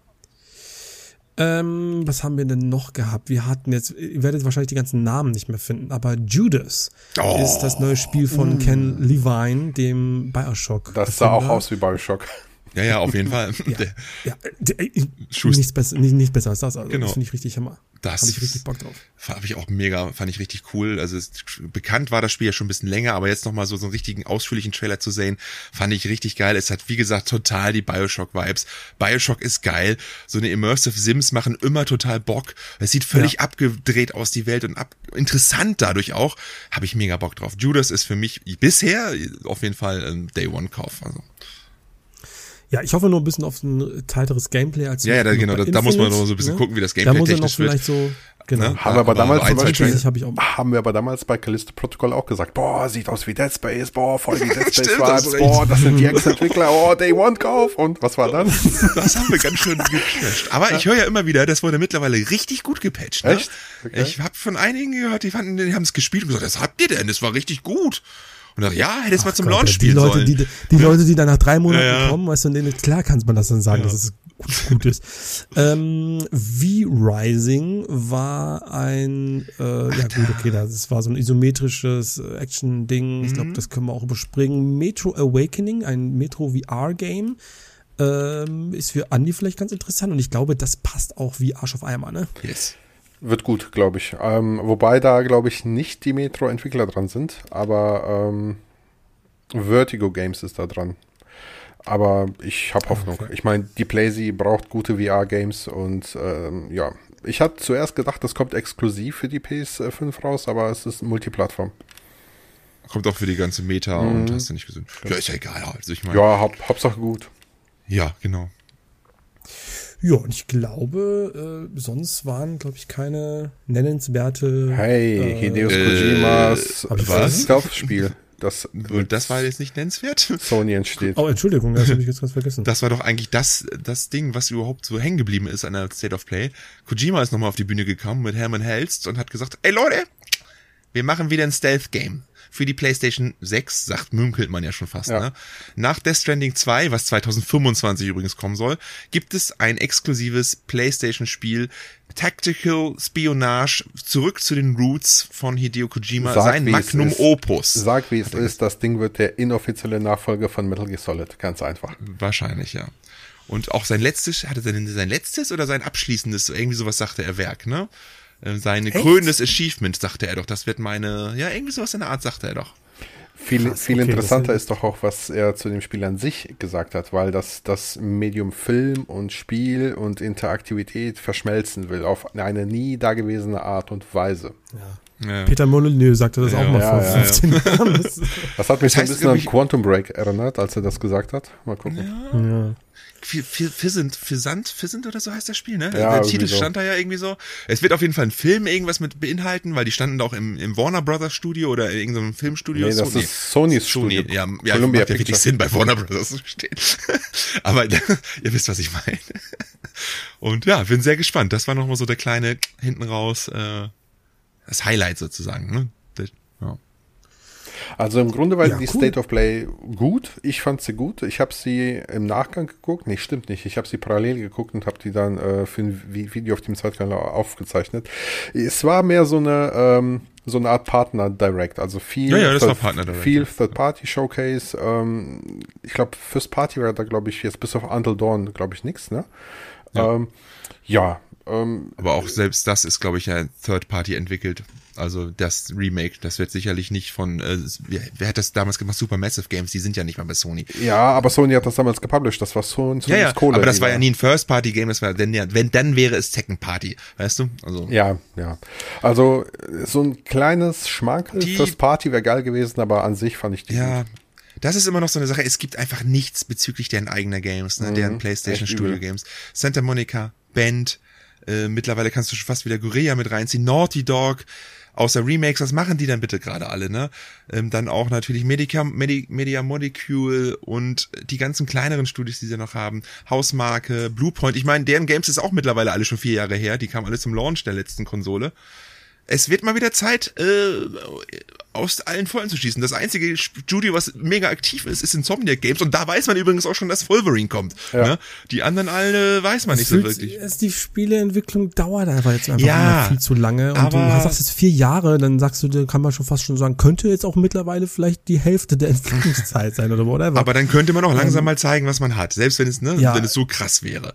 Speaker 1: Ähm, was haben wir denn noch gehabt? Wir hatten jetzt, ihr werdet wahrscheinlich die ganzen Namen nicht mehr finden, aber Judas
Speaker 3: Oh.
Speaker 1: ist das neue Spiel von Ken Levine, dem Bioshock.
Speaker 2: Das sah auch aus wie Bioshock.
Speaker 3: Ja, ja, auf jeden Fall.
Speaker 1: Ja, ja äh, nichts besser, nicht, nicht besser als das. Also
Speaker 3: Genau.
Speaker 1: Das finde ich richtig hammer.
Speaker 3: Das
Speaker 1: Habe ich richtig Bock drauf.
Speaker 3: Habe ich auch mega, fand ich richtig cool. Also es, bekannt war das Spiel ja schon ein bisschen länger, aber jetzt nochmal so, so einen richtigen ausführlichen Trailer zu sehen, fand ich richtig geil. Es hat, wie gesagt, total die Bioshock-Vibes. Bioshock ist geil. So eine Immersive Sims machen immer total Bock. Es sieht völlig abgedreht aus, die Welt, und ab, interessant dadurch auch. Habe ich mega Bock drauf. Judas ist für mich bisher auf jeden Fall ein Day-One-Kauf. Also.
Speaker 1: Ja, ich hoffe nur ein bisschen auf ein tightes Gameplay als
Speaker 3: Ja, ja, da, genau, da, da muss man noch so ein bisschen
Speaker 1: ne?
Speaker 3: gucken, wie das
Speaker 1: Da
Speaker 3: Gameplay
Speaker 1: muss er noch
Speaker 3: technisch wird.
Speaker 1: vielleicht so, genau.
Speaker 3: Ne?
Speaker 2: Haben wir aber damals zum Beispiel,
Speaker 1: hab ich auch-
Speaker 2: haben wir aber damals bei Callisto Protocol auch gesagt, boah, sieht aus wie Dead Space, boah, voll wie Dead Space
Speaker 3: Stimmt,
Speaker 2: Vibes,
Speaker 3: hast recht.
Speaker 2: boah, das sind die Ex-Entwickler, oh, Day One Kauf und was war dann?
Speaker 3: Das haben wir ganz schön gecrashed. Aber ich höre ja immer wieder, das wurde mittlerweile richtig gut gepatcht. Ne?
Speaker 2: Echt? Okay.
Speaker 3: Ich habe von einigen gehört, die fanden, die haben es gespielt und gesagt, das habt ihr denn? Das war richtig gut. Und dachte, ja, hätte es mal zum
Speaker 1: Gott,
Speaker 3: Launch
Speaker 1: die
Speaker 3: spielen
Speaker 1: Leute,
Speaker 3: sollen.
Speaker 1: die, die Leute, die dann nach drei Monaten
Speaker 3: Ja,
Speaker 1: kommen, weißt du, und denen, klar kann man das dann sagen, dass es gut, gut ist. ähm, V-Rising war ein, äh, ja gut, okay, das war so ein isometrisches Action-Ding. Ich glaube, das können wir auch überspringen. Metro Awakening, ein Metro VR-Game. Ähm, ist für Andy vielleicht ganz interessant und ich glaube, das passt auch wie Arsch auf Eimer, ne?
Speaker 3: Yes.
Speaker 2: Wird gut, glaube ich. Ähm, wobei da, glaube ich, nicht die Metro-Entwickler dran sind, aber ähm, Vertigo Games ist da dran. Aber ich habe Hoffnung.
Speaker 1: Okay.
Speaker 2: Ich meine, die Playsee braucht gute VR-Games und ähm, ja, ich hatte zuerst gedacht, das kommt exklusiv für die PS5 raus, aber es ist Multiplattform.
Speaker 3: Kommt auch für die ganze Meta und hast du nicht gesehen. Ja, ist ja egal. Also ich meine,
Speaker 2: Ja, haupt, Hauptsache gut.
Speaker 3: ja, genau.
Speaker 1: Ja, und ich glaube, äh, sonst waren, glaube ich, keine nennenswerte.
Speaker 2: Hey,
Speaker 1: äh,
Speaker 2: Hideos
Speaker 3: äh,
Speaker 2: Kojimas
Speaker 3: was?
Speaker 2: Stealth-Spiel, das
Speaker 3: Und das war jetzt nicht nennenswert.
Speaker 2: Sony entsteht.
Speaker 1: Oh, Entschuldigung, das habe ich jetzt ganz vergessen.
Speaker 3: Das war doch eigentlich das, das Ding, was überhaupt so hängen geblieben ist an der State of Play. Kojima ist nochmal auf die Bühne gekommen mit Herman Helst und hat gesagt, ey Leute, wir machen wieder ein Stealth-Game. Für die PlayStation 6, sagt, münkelt man ja schon fast,
Speaker 2: Ja.
Speaker 3: ne? Nach Death Stranding 2, was 2025 übrigens kommen soll, gibt es ein exklusives PlayStation-Spiel, Tactical Spionage, zurück zu den Roots von Hideo Kojima,
Speaker 2: Sag,
Speaker 3: sein Magnum
Speaker 2: ist.
Speaker 3: Opus.
Speaker 2: Sag, wie es ist, das Ding wird der inoffizielle Nachfolger von Metal Gear Solid. Ganz einfach.
Speaker 3: Wahrscheinlich, ja. Und auch sein letztes, hatte sein, sein letztes oder sein abschließendes, irgendwie sowas sagte er Werk, ne? Äh, Sein krönendes Achievement, sagte er doch. Das wird meine, ja, irgendwie sowas in der Art, sagte er doch.
Speaker 2: Viel,
Speaker 1: Krass,
Speaker 2: viel
Speaker 1: okay,
Speaker 2: interessanter ist doch auch, was er zu dem Spiel an sich gesagt hat, weil das das Medium Film und Spiel und Interaktivität verschmelzen will auf eine nie dagewesene Art und Weise.
Speaker 3: Ja.
Speaker 1: Peter Molyneux sagte das
Speaker 3: Ja,
Speaker 1: auch mal
Speaker 2: ja,
Speaker 1: vor
Speaker 2: ja, ja.
Speaker 1: 15 Jahren. Das,
Speaker 2: Das hat mich
Speaker 3: Das heißt,
Speaker 2: so ein bisschen an Quantum Break erinnert, als er das gesagt hat. Mal gucken.
Speaker 1: ja.
Speaker 3: F- F- Fissent, Fissant, Fissant oder so heißt das Spiel, ne?
Speaker 2: Ja,
Speaker 3: der Titel
Speaker 2: so.
Speaker 3: stand da ja irgendwie so. Es wird auf jeden Fall ein Film irgendwas mit beinhalten, weil die standen da auch im, im Warner Brothers Studio oder in irgendeinem Filmstudio.
Speaker 2: Nee, das
Speaker 3: Sony.
Speaker 2: ist Sonys
Speaker 3: Sony,
Speaker 2: Studio.
Speaker 3: ja, ja
Speaker 2: Columbia
Speaker 3: macht ja wirklich. Sinn, bei Warner Brothers zu stehen. Aber ihr wisst, was ich meine. Und ja, bin sehr gespannt. Das war nochmal so der kleine hinten raus, äh, das Highlight sozusagen. Ne?
Speaker 2: Also im Grunde war
Speaker 1: Ja,
Speaker 2: die
Speaker 1: cool.
Speaker 2: State of Play gut. Ich fand sie gut. Ich habe sie im Nachgang geguckt. Nee, stimmt nicht. Ich habe sie parallel geguckt und habe die dann äh, für ein Vi- Video auf dem Zweitkanal aufgezeichnet. Es war mehr so eine ähm, so eine Art Partner Direct, also viel
Speaker 3: Ja, ja,
Speaker 2: Third- viel. Third Party Showcase. Ähm, ich glaube First Party war da glaube ich jetzt bis auf Until Dawn glaube ich nichts, ne?
Speaker 3: Ja.
Speaker 2: Ähm, ja ähm,
Speaker 3: Aber auch selbst das ist, glaube ich, ja Third Party entwickelt. Also das Remake, das wird sicherlich nicht von, äh, wer, wer hat das damals gemacht? Supermassive Games, die sind ja nicht mal bei Sony.
Speaker 2: ja, aber Sony hat das damals gepublished. Das war Sony,
Speaker 3: Ja, ja,
Speaker 2: Kohle.
Speaker 3: aber das war ja nie ein First Party Game, das war, denn ja, wenn, dann wäre es Second Party, weißt du? Also,
Speaker 2: Ja, ja. Also so ein kleines Schmankerl
Speaker 3: Die-
Speaker 2: First Party wäre geil gewesen, aber an sich fand ich die
Speaker 3: Ja,
Speaker 2: gut.
Speaker 3: das ist immer noch so eine Sache. Es gibt einfach nichts bezüglich deren eigener Games, ne? deren PlayStation Studio
Speaker 2: übel.
Speaker 3: Games. Santa Monica, Band, äh, mittlerweile kannst du schon fast wieder Guerilla mit reinziehen, Naughty Dog, außer Remakes, was machen die dann bitte gerade alle, ne? Ähm, dann auch natürlich Medica, Medi, Media Molecule und die ganzen kleineren Studios, die sie noch haben, Hausmarke, Bluepoint. Ich meine, deren Games ist auch mittlerweile alle schon vier Jahre her, die kamen alle zum Launch der letzten Konsole. Es wird mal wieder Zeit, äh, aus allen Vollen zu schießen. Das einzige Studio, was mega aktiv ist, ist Insomniac Games. Und da weiß man übrigens auch schon, dass Wolverine kommt.
Speaker 2: Ja.
Speaker 3: Ne? Die anderen alle weiß man nicht so wirklich.
Speaker 1: Es, die Spieleentwicklung dauert einfach jetzt einfach
Speaker 3: Ja,
Speaker 1: viel zu lange. Und
Speaker 3: aber-
Speaker 1: du sagst jetzt vier Jahre, dann sagst du, da kann man schon fast schon sagen, könnte jetzt auch mittlerweile vielleicht die Hälfte der Entwicklungszeit sein oder whatever.
Speaker 3: Aber dann könnte man auch langsam mal zeigen, was man hat. Selbst wenn es, ne,
Speaker 1: Ja.
Speaker 3: wenn es so krass wäre.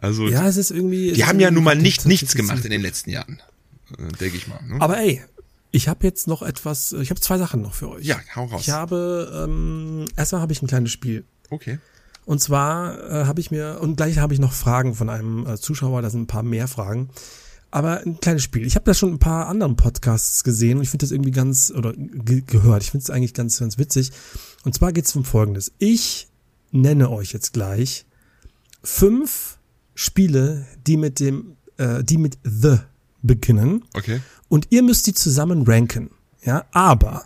Speaker 3: Also,
Speaker 1: ja, es ist irgendwie.
Speaker 3: die
Speaker 1: ist
Speaker 3: haben ja nun mal nicht, nichts gemacht in den letzten Jahren. Äh, Denke ich mal. Ne?
Speaker 1: Aber ey, ich habe jetzt noch etwas, ich habe zwei Sachen noch für euch.
Speaker 3: ja, hau raus.
Speaker 1: Ich habe, ähm, erstmal habe ich ein kleines Spiel.
Speaker 3: Okay.
Speaker 1: Und zwar äh, habe ich mir, und gleich habe ich noch Fragen von einem äh, Zuschauer, da sind ein paar mehr Fragen. Aber ein kleines Spiel. Ich habe das schon ein paar anderen Podcasts gesehen und ich finde das irgendwie ganz, oder ge gehört, ich finde es eigentlich ganz, ganz witzig. Und zwar geht es um Folgendes. Ich nenne euch jetzt gleich fünf Spiele, die mit dem, äh, die mit The beginnen
Speaker 3: Okay.
Speaker 1: Und ihr müsst die zusammen ranken. Ja, aber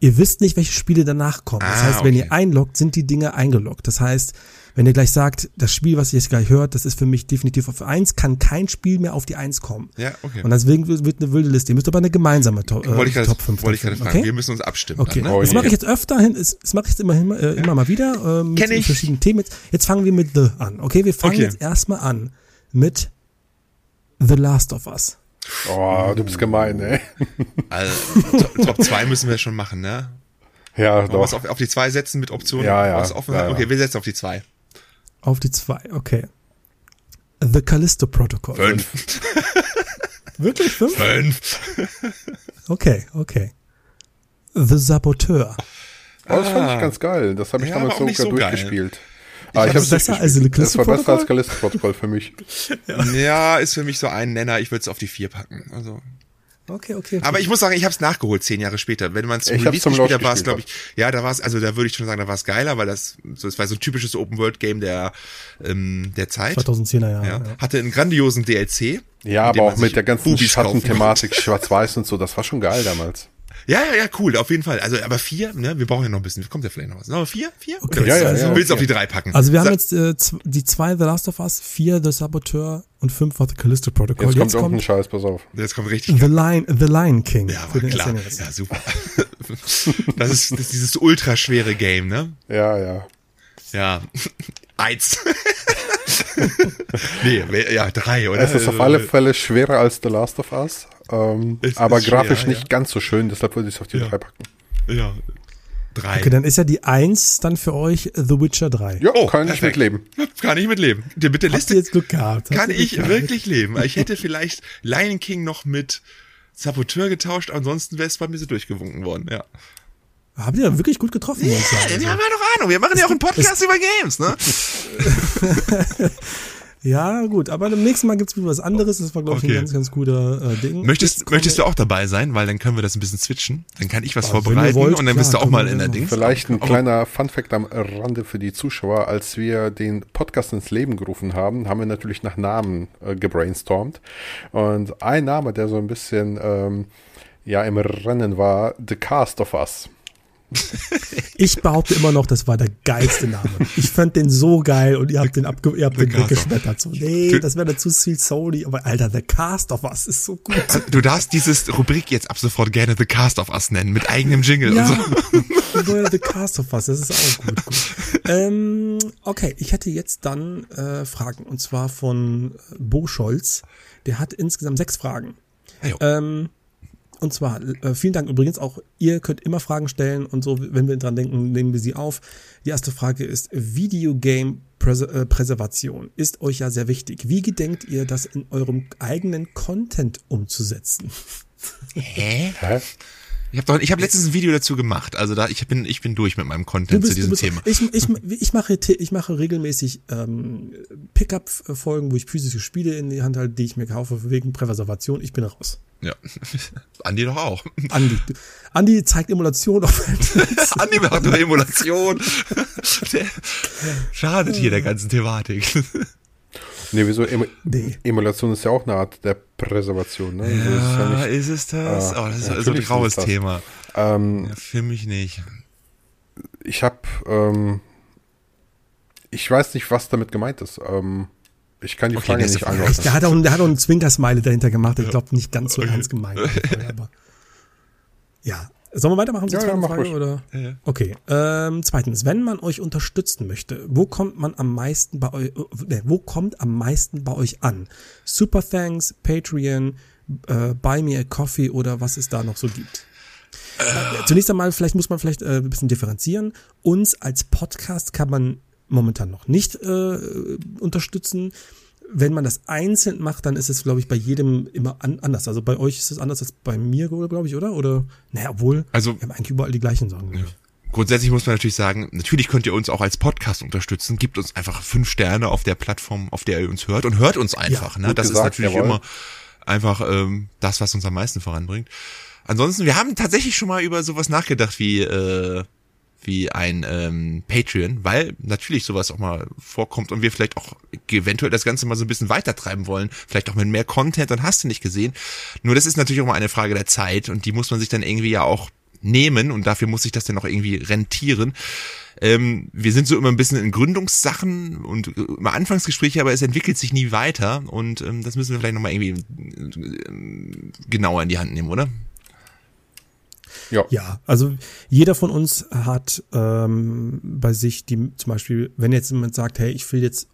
Speaker 1: ihr wisst nicht, welche Spiele danach kommen. Das
Speaker 3: Ah,
Speaker 1: heißt, wenn
Speaker 3: okay.
Speaker 1: ihr einloggt, sind die Dinge eingeloggt. Das heißt, wenn ihr gleich sagt, das Spiel, was ihr jetzt gleich hört, das ist für mich definitiv auf eins, kann kein Spiel mehr auf die eins kommen.
Speaker 3: Ja, okay.
Speaker 1: Und deswegen wird eine wilde Liste. Ihr müsst aber eine gemeinsame Top, äh,
Speaker 3: wollte ich
Speaker 1: Top 5
Speaker 3: wollte ich gerade fragen.
Speaker 1: okay?
Speaker 3: Wir müssen uns abstimmen.
Speaker 1: Okay,
Speaker 3: Dann, ne?
Speaker 2: Oh
Speaker 1: das mache ich jetzt öfter hin, das mache ich jetzt immer, äh, immer mal wieder äh, mit
Speaker 3: Kenn ich.
Speaker 1: verschiedenen Themen. Jetzt, jetzt fangen wir mit The an. Okay, wir fangen
Speaker 3: Okay.
Speaker 1: jetzt erstmal an mit The Last of Us.
Speaker 2: Oh, du bist gemein, ey.
Speaker 3: Also, Top- Top 2 müssen wir schon machen, ne?
Speaker 2: Ja,
Speaker 3: Wollen
Speaker 2: doch.
Speaker 3: auf, auf die 2 setzen mit Optionen?
Speaker 2: Ja, ja, ja, ja.
Speaker 3: Okay, wir setzen auf die 2.
Speaker 1: Auf die zwei, okay. The Callisto Protocol.
Speaker 3: Fünf.
Speaker 1: Wirklich fünf?
Speaker 3: Fünf.
Speaker 1: Okay, okay. The Saboteur.
Speaker 2: Oh, das fand
Speaker 3: Ah.
Speaker 2: ich ganz geil. Das habe ich
Speaker 3: Ja,
Speaker 2: damals sogar
Speaker 3: so geil.
Speaker 2: Ah,
Speaker 3: hab
Speaker 2: hab's
Speaker 3: es
Speaker 1: besser als The
Speaker 2: Das war besser
Speaker 1: Callisto-Protokoll?
Speaker 2: als Callisto-Protokoll für mich.
Speaker 3: Ja, ist für mich so ein Nenner. Ich würde es auf die 4 packen. Also.
Speaker 1: Okay, okay. okay.
Speaker 3: Aber ich muss sagen, ich habe es nachgeholt, zehn Jahre später. Wenn man zum
Speaker 2: Ich hab's
Speaker 3: Release
Speaker 2: zum
Speaker 3: gespielt hat, war es, glaube ich, ja, da war es, also da würde ich schon sagen, da war es geiler, weil das, so, es war so ein typisches Open-World-Game der, ähm, der Zeit.
Speaker 1: 2010er Jahre.
Speaker 3: Ja.
Speaker 1: Ja.
Speaker 3: Hatte einen grandiosen DLC.
Speaker 2: Ja, aber auch mit der ganzen Schattenthematik, Schwarz-Weiß und so, das war schon geil damals.
Speaker 3: Ja, ja, ja, cool, auf jeden Fall. Also, aber vier, ne, wir brauchen ja noch ein bisschen, kommt ja vielleicht noch was. Aber vier, vier?
Speaker 1: Okay,
Speaker 2: ja, ja,
Speaker 3: willst du-
Speaker 2: ja,
Speaker 3: willst du auf die drei packen?
Speaker 1: Also wir haben jetzt äh, die zwei The Last of Us, vier The Saboteur und fünf war The Callisto Protocol.
Speaker 2: Jetzt,
Speaker 1: Jetzt,
Speaker 2: kommt irgendein Scheiß, pass auf.
Speaker 3: Jetzt kommt richtig.
Speaker 1: The Lion, The Lion King.
Speaker 3: Ja, war klar.
Speaker 1: Erzähler.
Speaker 3: Ja, super. Das ist, das ist dieses ultraschwere Game, ne?
Speaker 2: Ja, ja.
Speaker 3: Ja. Eins. nee, ja, drei, oder?
Speaker 2: Es ist auf alle Fälle schwerer als The Last of Us, ähm,
Speaker 3: Es
Speaker 2: aber
Speaker 3: ist schwer,
Speaker 2: grafisch
Speaker 3: ja.
Speaker 2: nicht ganz so schön, deshalb würde ich es auf die
Speaker 3: Ja.
Speaker 2: drei packen.
Speaker 3: Ja. Drei.
Speaker 1: Okay, dann ist ja die eins dann für euch The Witcher 3.
Speaker 2: Ja,
Speaker 3: Oh,
Speaker 2: kann ich mitleben.
Speaker 3: Kann ich mitleben. Mit der
Speaker 1: Habt
Speaker 3: Liste
Speaker 1: jetzt Glück gehabt? Habt
Speaker 3: kann
Speaker 1: Glück
Speaker 3: ich
Speaker 1: gehabt?
Speaker 3: wirklich leben. Ich hätte vielleicht Lion King noch mit Saboteur getauscht, ansonsten wäre es bei mir so durchgewunken worden, ja.
Speaker 1: Habt ihr wirklich gut getroffen, sagen.
Speaker 3: wir haben ja doch Ahnung. Wir machen ja auch einen Podcast über Games, ne?
Speaker 1: Ja, gut, aber beim nächsten Mal gibt's wieder was anderes. Das war, glaube ich, ein ganz, ganz guter äh, Ding.
Speaker 3: Möchtest, möchtest du auch dabei sein? Weil dann können wir das ein bisschen switchen. Dann kann ich was
Speaker 1: ihr
Speaker 3: vorbereiten
Speaker 1: wollt,
Speaker 3: und dann
Speaker 1: klar,
Speaker 3: bist du auch mal in der. Dings.
Speaker 2: Vielleicht ein
Speaker 3: Aber-
Speaker 2: kleiner Funfact am Rande für die Zuschauer. Als wir den Podcast ins Leben gerufen haben, haben wir natürlich nach Namen äh, gebrainstormt. Und ein Name, der so ein bisschen ähm, ja im Rennen war, The Cast of Us.
Speaker 1: Ich behaupte immer noch, das war der geilste Name. Ich fand den so geil und ihr habt den, abge ihr habt den weggeschmettert. So, nee, das wäre dazu viel Sony. Aber Alter, The Cast of Us ist so gut.
Speaker 3: Du darfst dieses Rubrik jetzt ab sofort gerne The Cast of Us nennen, mit eigenem Jingle
Speaker 1: Ja,
Speaker 3: und so.
Speaker 1: The Cast of Us, das ist auch gut. gut. Ähm, okay, ich hätte jetzt dann äh, Fragen. Und zwar von äh, Bo Scholz. Der hat insgesamt sechs Fragen. Ähm, und zwar, äh, vielen Dank übrigens auch, ihr könnt immer Fragen stellen und so, wenn wir dran denken, nehmen wir sie auf. Die erste Frage ist, Videogame Präse äh, Präservation ist euch ja sehr wichtig. Wie gedenkt ihr, das in eurem eigenen Content umzusetzen?
Speaker 3: Hä? Ich habe doch, ich habe letztens ein Video dazu gemacht. Also da, ich bin, ich bin durch mit meinem Content zu diesem Thema.
Speaker 1: Ich, ich, ich, mache, ich mache regelmäßig ähm, Pickup-Folgen, wo ich physische Spiele in die Hand halte, die ich mir kaufe wegen Präservation. Ich bin raus.
Speaker 3: Ja. Andi doch auch.
Speaker 1: Andi, Andi zeigt Emulation auf
Speaker 3: Andi macht nur Emulation. Der schadet hier der ganzen Thematik.
Speaker 2: Nee, wieso? Emu
Speaker 1: Nee.
Speaker 2: Emulation ist ja auch eine Art der Präservation. Ne? Also ist ja nicht,
Speaker 3: ist es das?
Speaker 2: Ah,
Speaker 3: oh, das ist
Speaker 2: ja,
Speaker 3: so ein graues. Thema.
Speaker 2: ähm,
Speaker 3: Ja, für mich nicht.
Speaker 2: ich habe, ähm, ich weiß nicht, was damit gemeint ist. Ähm, ich kann die
Speaker 3: Okay,
Speaker 2: Frage nicht einordnen.
Speaker 1: Der hat auch, der hat auch einen Zwinkersmiley dahinter gemacht. Ich glaube nicht ganz so ernst gemeint. Aber ja. Sollen wir weitermachen zur
Speaker 2: Ja, ja,
Speaker 1: zweiten Frage?
Speaker 2: ruhig.
Speaker 1: Oder?
Speaker 3: Ja, ja.
Speaker 1: Okay. Ähm, zweitens, wenn man euch unterstützen möchte, wo kommt man am meisten bei euch, äh, wo kommt am meisten bei euch an? Super Thanks, Patreon, äh, Buy Me a Coffee oder was es da noch so gibt? Äh, Zunächst einmal, vielleicht muss man vielleicht äh, ein bisschen differenzieren. Uns als Podcast kann man momentan noch nicht äh, unterstützen. Wenn man das einzeln macht, dann ist es, glaube ich, bei jedem immer an, anders. Also bei euch ist es anders als bei mir, glaube ich, oder? Oder, naja, obwohl,
Speaker 3: Also-
Speaker 1: wir haben eigentlich überall die gleichen Sachen. ich.
Speaker 3: Grundsätzlich muss man natürlich sagen, natürlich könnt ihr uns auch als Podcast unterstützen. Gebt uns einfach fünf Sterne auf der Plattform, auf der ihr uns hört und hört uns einfach. ne?
Speaker 2: gut
Speaker 3: Das
Speaker 2: gesagt,
Speaker 3: ist natürlich
Speaker 2: jawohl.
Speaker 3: immer einfach ähm, das, was uns am meisten voranbringt. Ansonsten, wir haben tatsächlich schon mal über sowas nachgedacht wie äh, wie ein ähm, Patreon, weil natürlich sowas auch mal vorkommt und wir vielleicht auch eventuell das Ganze mal so ein bisschen weitertreiben wollen, vielleicht auch mit mehr Content, dann hast du nicht gesehen. Nur das ist natürlich auch mal eine Frage der Zeit und die muss man sich dann irgendwie ja auch nehmen und dafür muss sich das dann noch irgendwie rentieren. Ähm, wir sind so immer ein bisschen in Gründungssachen und äh, immer Anfangsgespräche, aber es entwickelt sich nie weiter und ähm, das müssen wir vielleicht nochmal irgendwie äh, genauer in die Hand nehmen, oder?
Speaker 1: Ja. ja, also jeder von uns hat ähm, bei sich die zum Beispiel, wenn jetzt jemand sagt, hey, ich will jetzt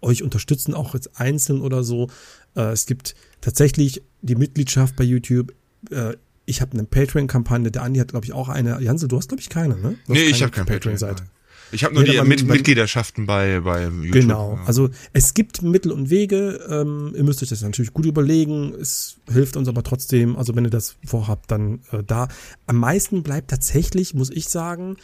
Speaker 1: euch unterstützen, auch jetzt einzeln oder so. Äh, es gibt tatsächlich die Mitgliedschaft bei YouTube. Äh, ich habe eine Patreon-Kampagne, der Andi hat, glaube ich, auch eine. Jansel, du hast, glaube ich, keine, ne?
Speaker 3: nee, keine ich habe keine Patreon-Seite. Ich habe nur die Mit Mitgliederschaften bei, bei YouTube.
Speaker 1: Genau, also es gibt Mittel und Wege. Ähm, ihr müsst euch das natürlich gut überlegen. Es hilft uns aber trotzdem. Also wenn ihr das vorhabt, dann äh, da. Am meisten bleibt tatsächlich, muss ich sagen,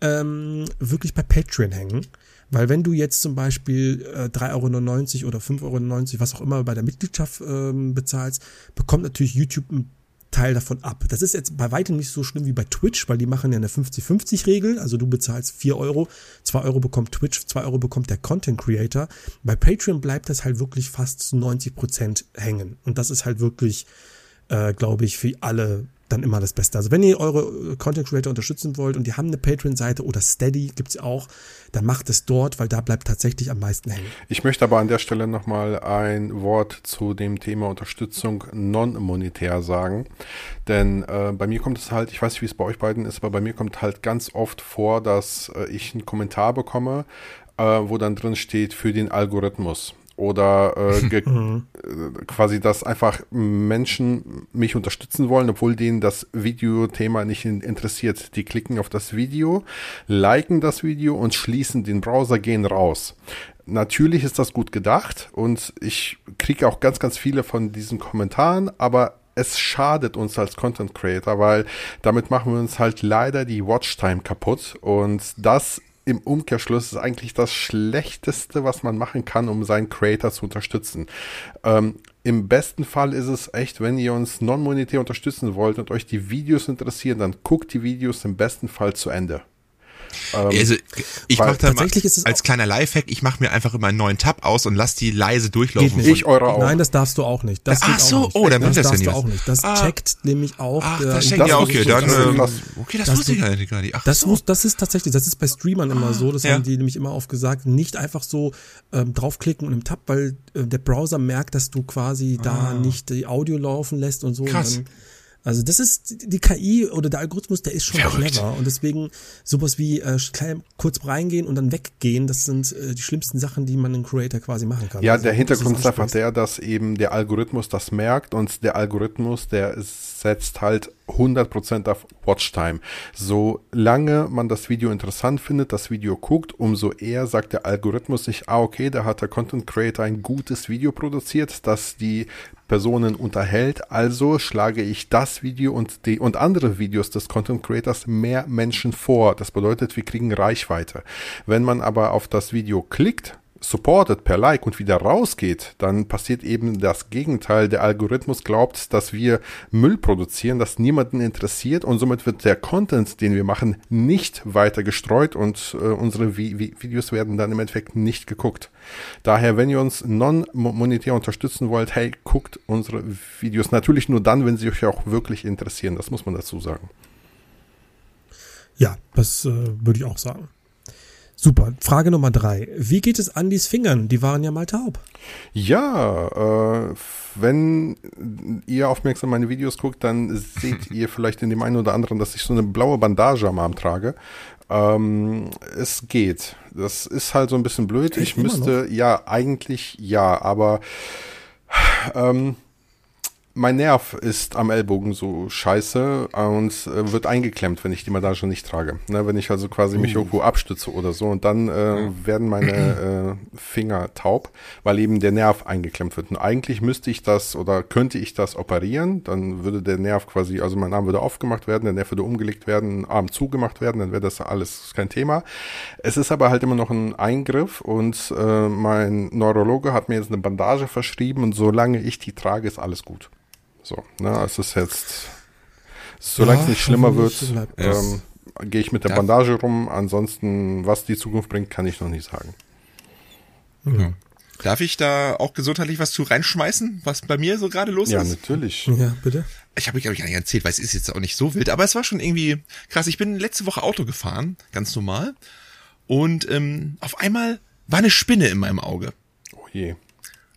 Speaker 1: ähm, wirklich bei Patreon hängen. Weil wenn du jetzt zum Beispiel äh, 3,99 Euro oder 5,99 Euro, was auch immer bei der Mitgliedschaft ähm, bezahlst, bekommt natürlich YouTube ein Teil davon ab. Das ist jetzt bei weitem nicht so schlimm wie bei Twitch, weil die machen ja eine 50-50-Regel. Also du bezahlst 4 Euro, 2 Euro bekommt Twitch, 2 Euro bekommt der Content Creator. Bei Patreon bleibt das halt wirklich fast zu 90 Prozent hängen. Und das ist halt wirklich, äh, glaube ich, für alle dann immer das Beste. Also wenn ihr eure äh, Content Creator unterstützen wollt und die haben eine Patreon-Seite oder Steady gibt's auch, dann macht es dort, weil da bleibt tatsächlich am meisten hängen.
Speaker 2: Ich möchte aber an der Stelle nochmal ein Wort zu dem Thema Unterstützung non-monetär sagen. Denn äh, bei mir kommt es halt, ich weiß nicht, wie es bei euch beiden ist, aber bei mir kommt halt ganz oft vor, dass äh, ich einen Kommentar bekomme, äh, wo dann drin steht für den Algorithmus oder äh, mhm. äh, quasi, dass einfach Menschen mich unterstützen wollen, obwohl denen das Videothema nicht interessiert. Die klicken auf das Video, liken das Video und schließen den Browser, gehen raus. Natürlich ist das gut gedacht und ich kriege auch ganz, ganz viele von diesen Kommentaren, aber es schadet uns als Content Creator, weil damit machen wir uns halt leider die Watchtime kaputt und das im Umkehrschluss ist eigentlich das Schlechteste, was man machen kann, um seinen Creator zu unterstützen. Ähm, Im besten Fall ist es echt, wenn ihr uns non-monetär unterstützen wollt und euch die Videos interessieren, dann guckt die Videos im besten Fall zu Ende.
Speaker 3: Ähm, also ich mache da mal, als kleiner Lifehack, ich mache mir einfach immer einen neuen Tab aus und lass die leise durchlaufen.
Speaker 1: Ich eure auch. Nein, das darfst du auch nicht. Das
Speaker 3: Ach so, nicht. oh, dann
Speaker 1: das, das darfst du auch nicht. Das ah, checkt nämlich auch.
Speaker 3: Ach, der, das checkt ja okay, dann ähm, okay, das, wusste ich gar nicht. Ach
Speaker 1: das so. muss, das ist tatsächlich, das ist bei Streamern immer so. Das ja. haben die nämlich immer oft gesagt, nicht einfach so ähm, draufklicken und im Tab, weil äh, der Browser merkt, dass du quasi ah. da nicht die Audio laufen lässt und so.
Speaker 3: Krass.
Speaker 1: Und dann, also das ist die KI oder der Algorithmus, der ist schon Verrückt. clever und deswegen sowas wie äh, klein, kurz reingehen und dann weggehen, das sind äh, die schlimmsten Sachen, die man in Creator quasi machen kann.
Speaker 2: Ja, also, der Hintergrund ist einfach der, dass eben der Algorithmus das merkt und der Algorithmus, der setzt halt 100% auf Watchtime. Solange man das Video interessant findet, das Video guckt, umso eher sagt der Algorithmus sich, ah okay, da hat der Content Creator ein gutes Video produziert, das die Personen unterhält, also schlage ich das Video und die und andere Videos des Content Creators mehr Menschen vor. Das bedeutet, wir kriegen Reichweite. Wenn man aber auf das Video klickt, supportet per Like und wieder rausgeht, dann passiert eben das Gegenteil. Der Algorithmus glaubt, dass wir Müll produzieren, das niemanden interessiert und somit wird der Content, den wir machen, nicht weiter gestreut und äh, unsere Vi Vi Videos werden dann im Endeffekt nicht geguckt. Daher, wenn ihr uns non-monetär unterstützen wollt, hey, guckt unsere Videos natürlich nur dann, wenn sie euch auch wirklich interessieren. Das muss man dazu sagen.
Speaker 1: Ja, das äh, würde ich auch sagen. Super. Frage Nummer drei. Wie geht es Andys Fingern? Die waren ja mal taub.
Speaker 2: Ja, äh, wenn ihr aufmerksam meine Videos guckt, dann seht ihr vielleicht in dem einen oder anderen, dass ich so eine blaue Bandage am Arm trage. Ähm, es geht. Das ist halt so ein bisschen blöd. Echt, ich müsste, ja, eigentlich ja, aber ähm, mein Nerv ist am Ellbogen so scheiße und äh, wird eingeklemmt, wenn ich die Bandage nicht trage. Ne, wenn ich also quasi mich uh. irgendwo abstütze oder so und dann äh, werden meine äh, Finger taub, weil eben der Nerv eingeklemmt wird. Und eigentlich müsste ich das oder könnte ich das operieren, dann würde der Nerv quasi, also mein Arm würde aufgemacht werden, der Nerv würde umgelegt werden, Arm zugemacht werden, dann wäre das alles kein Thema. Es ist aber halt immer noch ein Eingriff und äh, mein Neurologe hat mir jetzt eine Bandage verschrieben und solange ich die trage, ist alles gut. So, ne, es ist jetzt, solange ja, es nicht schlimmer wird, ähm, gehe ich mit der Bandage rum. Ansonsten, was die Zukunft bringt, kann ich noch nicht sagen.
Speaker 3: Ja. Darf ich da auch gesundheitlich was zu reinschmeißen, was bei mir so gerade los
Speaker 2: Ja,
Speaker 3: ist?
Speaker 2: natürlich.
Speaker 1: Ja, bitte.
Speaker 3: Ich habe ich, hab ich gar nicht erzählt, weil es ist jetzt auch nicht so wild, aber es war schon irgendwie krass. Ich bin letzte Woche Auto gefahren, ganz normal. Und ähm, auf einmal war eine Spinne in meinem Auge.
Speaker 2: Oh je.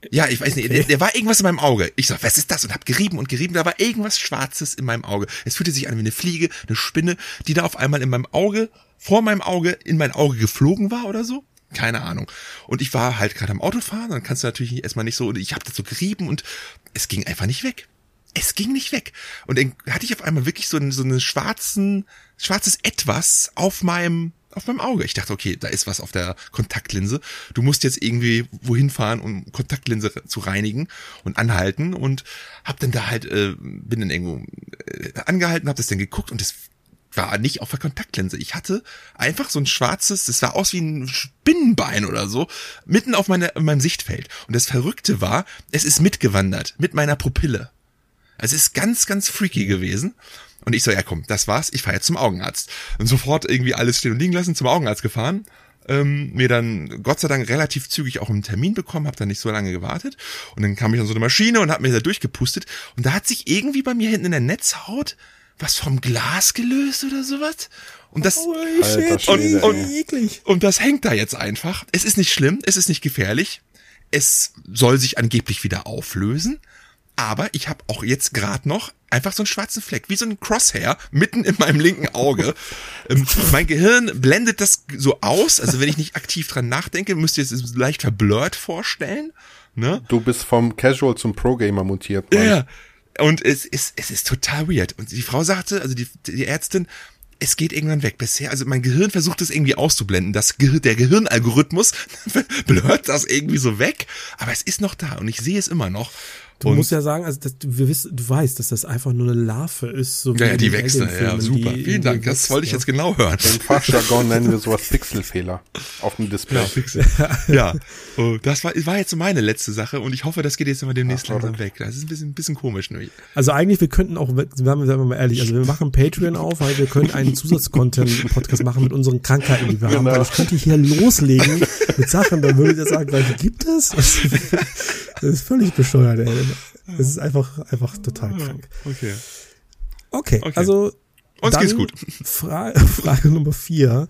Speaker 3: Ja, ich weiß nicht, der, der war irgendwas in meinem Auge. Ich sag, was ist das? Und hab gerieben und gerieben, da war irgendwas Schwarzes in meinem Auge. Es fühlte sich an wie eine Fliege, eine Spinne, die da auf einmal in meinem Auge, vor meinem Auge, in mein Auge geflogen war oder so. Keine Ahnung. Und ich war halt gerade am Autofahren, dann kannst du natürlich erstmal nicht so, und ich hab das so gerieben und es ging einfach nicht weg. Es ging nicht weg. Und dann hatte ich auf einmal wirklich so, einen, so einen schwarzen, schwarzes Etwas auf meinem, auf meinem Auge. Ich dachte, okay, da ist was auf der Kontaktlinse. Du musst jetzt irgendwie wohin fahren, um Kontaktlinse zu reinigen und anhalten. Und hab dann da halt, äh, bin dann irgendwo äh, angehalten, hab das dann geguckt und es war nicht auf der Kontaktlinse. Ich hatte einfach so ein schwarzes, das sah aus wie ein Spinnenbein oder so, mitten auf meine, in meinem Sichtfeld. Und das Verrückte war, es ist mitgewandert, mit meiner Pupille. Also es ist ganz, ganz freaky gewesen. Und ich so, ja komm, das war's, ich fahr jetzt zum Augenarzt. Und sofort irgendwie alles stehen und liegen lassen, zum Augenarzt gefahren. Ähm, mir dann Gott sei Dank relativ zügig auch einen Termin bekommen, habe dann nicht so lange gewartet. Und dann kam ich an so eine Maschine und hab mir da durchgepustet. Und da hat sich irgendwie bei mir hinten in der Netzhaut was vom Glas gelöst oder sowas. Und das,
Speaker 1: Holy
Speaker 2: Alter
Speaker 1: shit, und, eklig.
Speaker 3: und das hängt da jetzt einfach. Es ist nicht schlimm, es ist nicht gefährlich. Es soll sich angeblich wieder auflösen. Aber ich habe auch jetzt gerade noch einfach so einen schwarzen Fleck, wie so ein Crosshair, mitten in meinem linken Auge. ähm, mein Gehirn blendet das so aus. Also wenn ich nicht aktiv dran nachdenke, müsst ihr es leicht verblurrt vorstellen. Ne?
Speaker 2: Du bist vom Casual zum Pro-Gamer mutiert. Mann.
Speaker 3: Ja. Und es ist, es ist total weird. Und die Frau sagte, also die, die Ärztin, es geht irgendwann weg. Bisher, also mein Gehirn versucht es irgendwie auszublenden. Das Ge der Gehirnalgorithmus blurrt das irgendwie so weg. Aber es ist noch da und ich sehe es immer noch.
Speaker 1: Du
Speaker 3: und
Speaker 1: musst ja sagen, also das, wir wissen, du weißt, dass das einfach nur eine Larve ist. So wie
Speaker 3: ja, ja, die wächst. Ja, super.
Speaker 1: die-
Speaker 3: Vielen Dank. Das
Speaker 1: wächst,
Speaker 3: wollte ich
Speaker 1: ja.
Speaker 3: jetzt genau hören.
Speaker 2: Im Fachjargon nennen wir sowas Pixelfehler auf dem Display.
Speaker 3: ja, oh, das war, war jetzt so meine letzte Sache und ich hoffe, das geht jetzt immer demnächst
Speaker 2: Ach,
Speaker 3: langsam weg. Das ist ein bisschen, ein bisschen komisch. Ne?
Speaker 1: Also eigentlich, wir könnten auch, sagen wir mal ehrlich, also wir machen Patreon auf, weil wir können einen Zusatzcontent-Podcast machen mit unseren Krankheiten, die wir haben.
Speaker 2: Genau.
Speaker 1: Weil ich könnte hier loslegen mit Sachen, dann würde ich jetzt sagen, Leute, gibt es? Das ist völlig bescheuert, ey. Das ist einfach, einfach total krank.
Speaker 3: Okay.
Speaker 1: Okay,
Speaker 3: Okay.
Speaker 1: also
Speaker 3: Uns
Speaker 1: dann
Speaker 3: geht's gut.
Speaker 1: Fra Frage Nummer vier.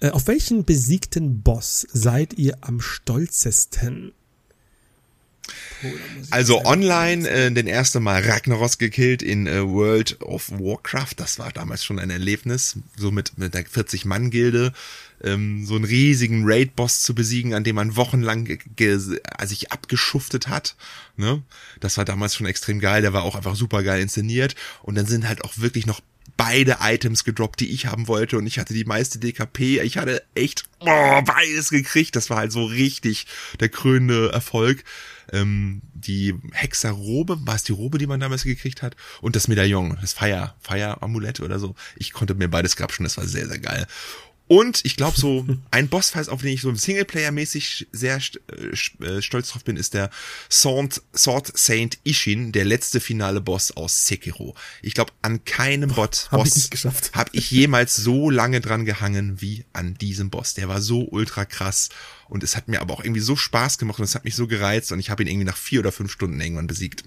Speaker 1: Äh, auf welchen besiegten Boss seid ihr am stolzesten?
Speaker 3: Also online äh, den ersten Mal Ragnaros gekillt in äh, World of Warcraft. Das war damals schon ein Erlebnis, so mit, mit der 40-Mann-Gilde. Ähm, so einen riesigen Raid-Boss zu besiegen, an dem man wochenlang sich abgeschuftet hat. Ne? Das war damals schon extrem geil. Der war auch einfach super geil inszeniert. Und dann sind halt auch wirklich noch beide Items gedroppt, die ich haben wollte. Und ich hatte die meiste DKP. Ich hatte echt oh, beides gekriegt. Das war halt so richtig der krönende Erfolg. Ähm, die Hexerrobe, war es die Robe, die man damals gekriegt hat? Und das Medaillon, das Fire, Fire-Amulett oder so. Ich konnte mir beides grapschen, das war sehr, sehr geil. Und ich glaube, so ein Bossfight, auf den ich so Singleplayer-mäßig sehr äh, äh, stolz drauf bin, ist der Sword, Sword Saint Ishin, der letzte finale Boss aus Sekiro. Ich glaube, an keinem Bot
Speaker 1: hab
Speaker 3: Boss habe ich jemals so lange dran gehangen wie an diesem Boss. Der war so ultra krass und es hat mir aber auch irgendwie so Spaß gemacht und es hat mich so gereizt und ich habe ihn irgendwie nach vier oder fünf Stunden irgendwann besiegt.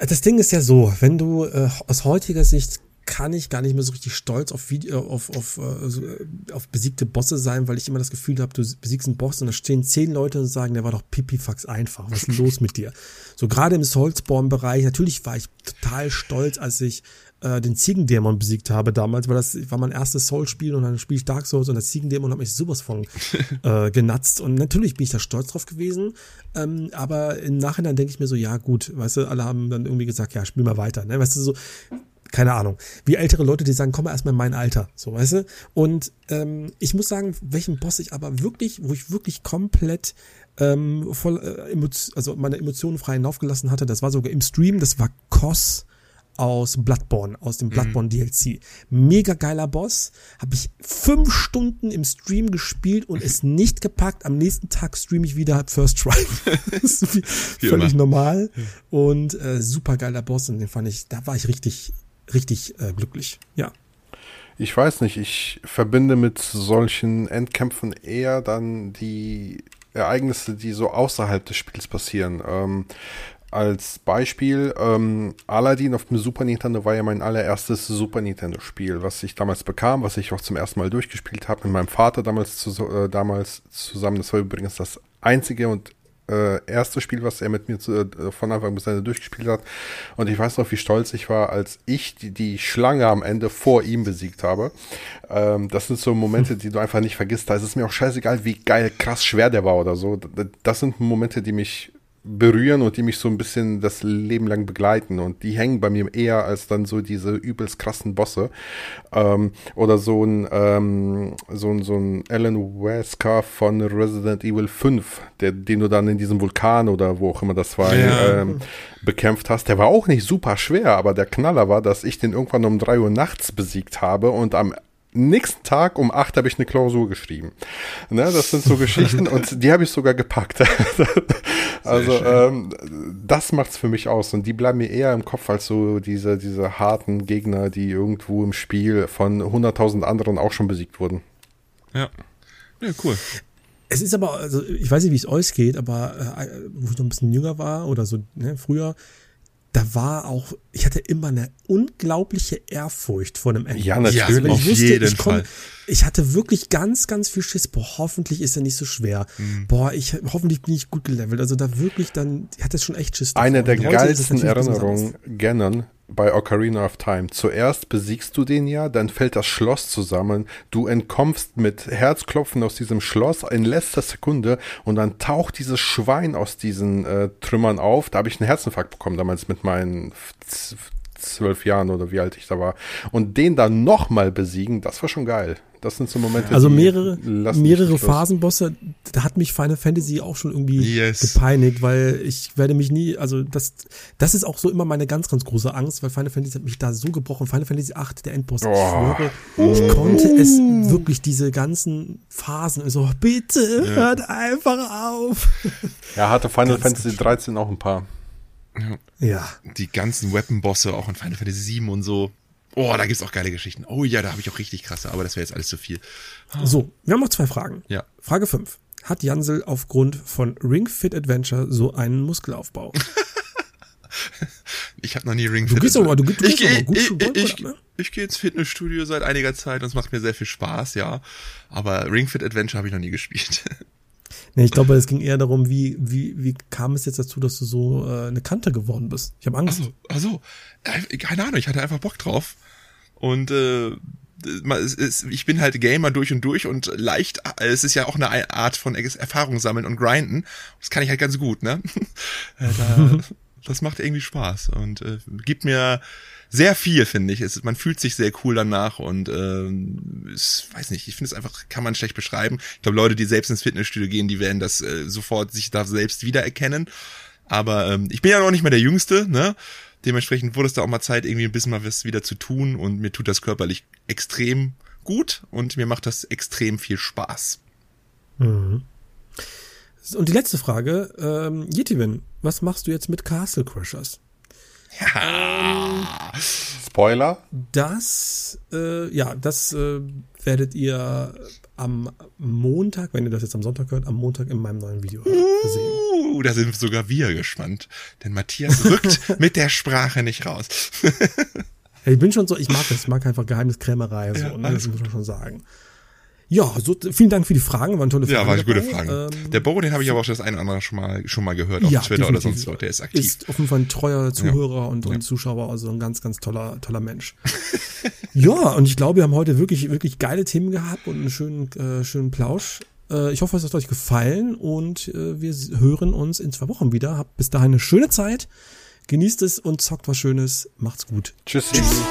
Speaker 1: Das Ding ist ja so, wenn du äh, aus heutiger Sicht kann ich gar nicht mehr so richtig stolz auf, Video, auf, auf, äh, äh, auf besiegte Bosse sein, weil ich immer das Gefühl habe, du besiegst einen Boss und da stehen zehn Leute und sagen, der war doch pipifax einfach. Was ist los mit dir? So gerade im Soulsborne-Bereich, natürlich war ich total stolz, als ich äh, den Ziegendämon besiegt habe damals, weil das war mein erstes Soul-Spiel und dann spiele ich Dark Souls und der Ziegendämon hat mich sowas von äh, genatzt und natürlich bin ich da stolz drauf gewesen, ähm, aber im Nachhinein denke ich mir so, ja gut, weißt du, alle haben dann irgendwie gesagt, ja, spiel mal weiter, ne, weißt du, so, keine Ahnung, wie ältere Leute, die sagen, komm mal erstmal in mein Alter, so, weißt du? Und ähm, ich muss sagen, welchen Boss ich aber wirklich, wo ich wirklich komplett ähm, voll, äh, also meine Emotionen frei hinaufgelassen hatte, das war sogar im Stream, das war Koss aus Bloodborne, aus dem Bloodborne DLC. Mega geiler Boss, habe ich fünf Stunden im Stream gespielt und es nicht gepackt. Am nächsten Tag streame ich wieder First Try. völlig normal und äh, super geiler Boss und den fand ich, da war ich richtig, richtig äh, glücklich. Ja.
Speaker 2: Ich weiß nicht, ich verbinde mit solchen Endkämpfen eher dann die Ereignisse, die so außerhalb des Spiels passieren. Ähm, als Beispiel, ähm, Aladdin auf dem Super Nintendo war ja mein allererstes Super Nintendo-Spiel, was ich damals bekam, was ich auch zum ersten Mal durchgespielt habe mit meinem Vater damals, zu, äh, damals zusammen. Das war übrigens das einzige und äh, erste Spiel, was er mit mir zu, äh, von Anfang bis Ende durchgespielt hat. Und ich weiß noch, wie stolz ich war, als ich die, die Schlange am Ende vor ihm besiegt habe. Ähm, das sind so Momente, die du einfach nicht vergisst. Da ist es mir auch scheißegal, wie geil, krass schwer der war oder so. Das sind Momente, die mich berühren und die mich so ein bisschen das Leben lang begleiten und die hängen bei mir eher als dann so diese übelst krassen Bosse ähm, oder so ein ähm, so ein so ein Alan Wesker von Resident Evil 5, der den du dann in diesem Vulkan oder wo auch immer das war ja. ähm, bekämpft hast. Der war auch nicht super schwer, aber der Knaller war, dass ich den irgendwann um drei Uhr nachts besiegt habe und am nächsten Tag um acht habe ich eine Klausur geschrieben. Ne, das sind so Geschichten und die habe ich sogar gepackt. also ähm, das macht's für mich aus und die bleiben mir eher im Kopf als so diese, diese harten Gegner, die irgendwo im Spiel von 100.000 anderen auch schon besiegt wurden.
Speaker 3: Ja. Ja, cool.
Speaker 1: Es ist aber, also ich weiß nicht, wie es euch geht, aber äh, wo ich noch ein bisschen jünger war oder so ne, früher, da war auch, ich hatte immer eine unglaubliche Ehrfurcht vor einem
Speaker 2: Endboss. Ja, natürlich.
Speaker 3: Ja, auf wusste, jeden
Speaker 1: ich
Speaker 3: komm, Fall.
Speaker 1: Ich hatte wirklich ganz, ganz viel Schiss. Boah, hoffentlich ist er nicht so schwer. Mhm. Boah, ich, hoffentlich bin ich gut gelevelt. Also da wirklich dann, ich hatte schon echt Schiss.
Speaker 2: Davor. Eine der geilsten Erinnerungen, Ganon, bei Ocarina of Time. Zuerst besiegst du den ja, dann fällt das Schloss zusammen, du entkommst mit Herzklopfen aus diesem Schloss in letzter Sekunde und dann taucht dieses Schwein aus diesen äh, Trümmern auf. Da habe ich einen Herzinfarkt bekommen damals mit meinen zwölf Jahren oder wie alt ich da war. Und den dann nochmal besiegen, das war schon geil. Das sind so Momente.
Speaker 1: Also mehrere, mehrere Phasenbosse, da hat mich Final Fantasy auch schon irgendwie yes. gepeinigt, weil ich werde mich nie, also das, das ist auch so immer meine ganz, ganz große Angst, weil Final Fantasy hat mich da so gebrochen. Final Fantasy 8, der Endboss, oh. ich schwöre, ich konnte es wirklich diese ganzen Phasen, so, bitte, ja. hört einfach auf.
Speaker 2: Ja, hatte Final Fantasy 13 auch ein paar.
Speaker 3: Ja. Die ganzen Weapon-Bosse, auch in Final Fantasy 7 und so. Oh, da gibt's auch geile Geschichten. Oh ja, da habe ich auch richtig krasse, aber das wäre jetzt alles zu viel.
Speaker 1: So, wir haben noch zwei Fragen.
Speaker 3: Ja.
Speaker 1: Frage 5. Hat Jansel aufgrund von Ring Fit Adventure so einen Muskelaufbau?
Speaker 3: ich habe noch nie Ring Fit.
Speaker 1: Du gehst aber, du, du
Speaker 3: ich geh, gut ich, ich, ich, ne? ich gehe ins Fitnessstudio seit einiger Zeit und es macht mir sehr viel Spaß, ja. Aber Ring Fit Adventure habe ich noch nie gespielt.
Speaker 1: Nee, ich glaube, es ging eher darum, wie, wie, wie kam es jetzt dazu, dass du so äh, eine Kante geworden bist? Ich habe Angst.
Speaker 3: Also, also, keine Ahnung, ich hatte einfach Bock drauf. Und äh, ich bin halt Gamer durch und durch und leicht, es ist ja auch eine Art von Erfahrung sammeln und grinden. Das kann ich halt ganz gut, ne? Äh, da, das macht irgendwie Spaß und äh, gibt mir sehr viel, finde ich. Es, man fühlt sich sehr cool danach und ähm, es, weiß nicht, ich finde es einfach, kann man schlecht beschreiben. Ich glaube, Leute, die selbst ins Fitnessstudio gehen, die werden das äh, sofort sich da selbst wiedererkennen. Aber ähm, ich bin ja noch nicht mehr der Jüngste, ne? Dementsprechend wurde es da auch mal Zeit, irgendwie ein bisschen mal was wieder zu tun und mir tut das körperlich extrem gut und mir macht das extrem viel Spaß.
Speaker 1: Mhm. Und die letzte Frage, ähm, Yetivin, was machst du jetzt mit Castle Crushers?
Speaker 2: Ja. Ähm, Spoiler?
Speaker 1: Das, äh, ja, das äh, werdet ihr am Montag, wenn ihr das jetzt am Sonntag hört, am Montag in meinem neuen Video uh, sehen.
Speaker 3: Da sind sogar wir gespannt. Denn Matthias rückt mit der Sprache nicht raus.
Speaker 1: ich bin schon so, ich mag das, ich mag einfach Geheimniskrämerei, so, ja, ne, das muss man schon sagen. Ja, so, vielen Dank für die Fragen, waren tolle
Speaker 3: Fragen. Ja, waren gute Fragen. Ähm, der Boro, den habe ich aber auch schon das eine oder andere schon mal, schon mal gehört auf ja, Twitter oder sonst wo. Der ist aktiv. Ist
Speaker 1: auf jeden Fall ein treuer Zuhörer ja. Und, und ja. Zuschauer, also ein ganz, ganz toller, toller Mensch. ja, und ich glaube, wir haben heute wirklich, wirklich geile Themen gehabt und einen schönen, äh, schönen Plausch. Äh, ich hoffe, es hat euch gefallen und äh, wir hören uns in zwei Wochen wieder. Habt bis dahin eine schöne Zeit. Genießt es und zockt was Schönes. Macht's gut.
Speaker 2: Tschüss. Tschüss.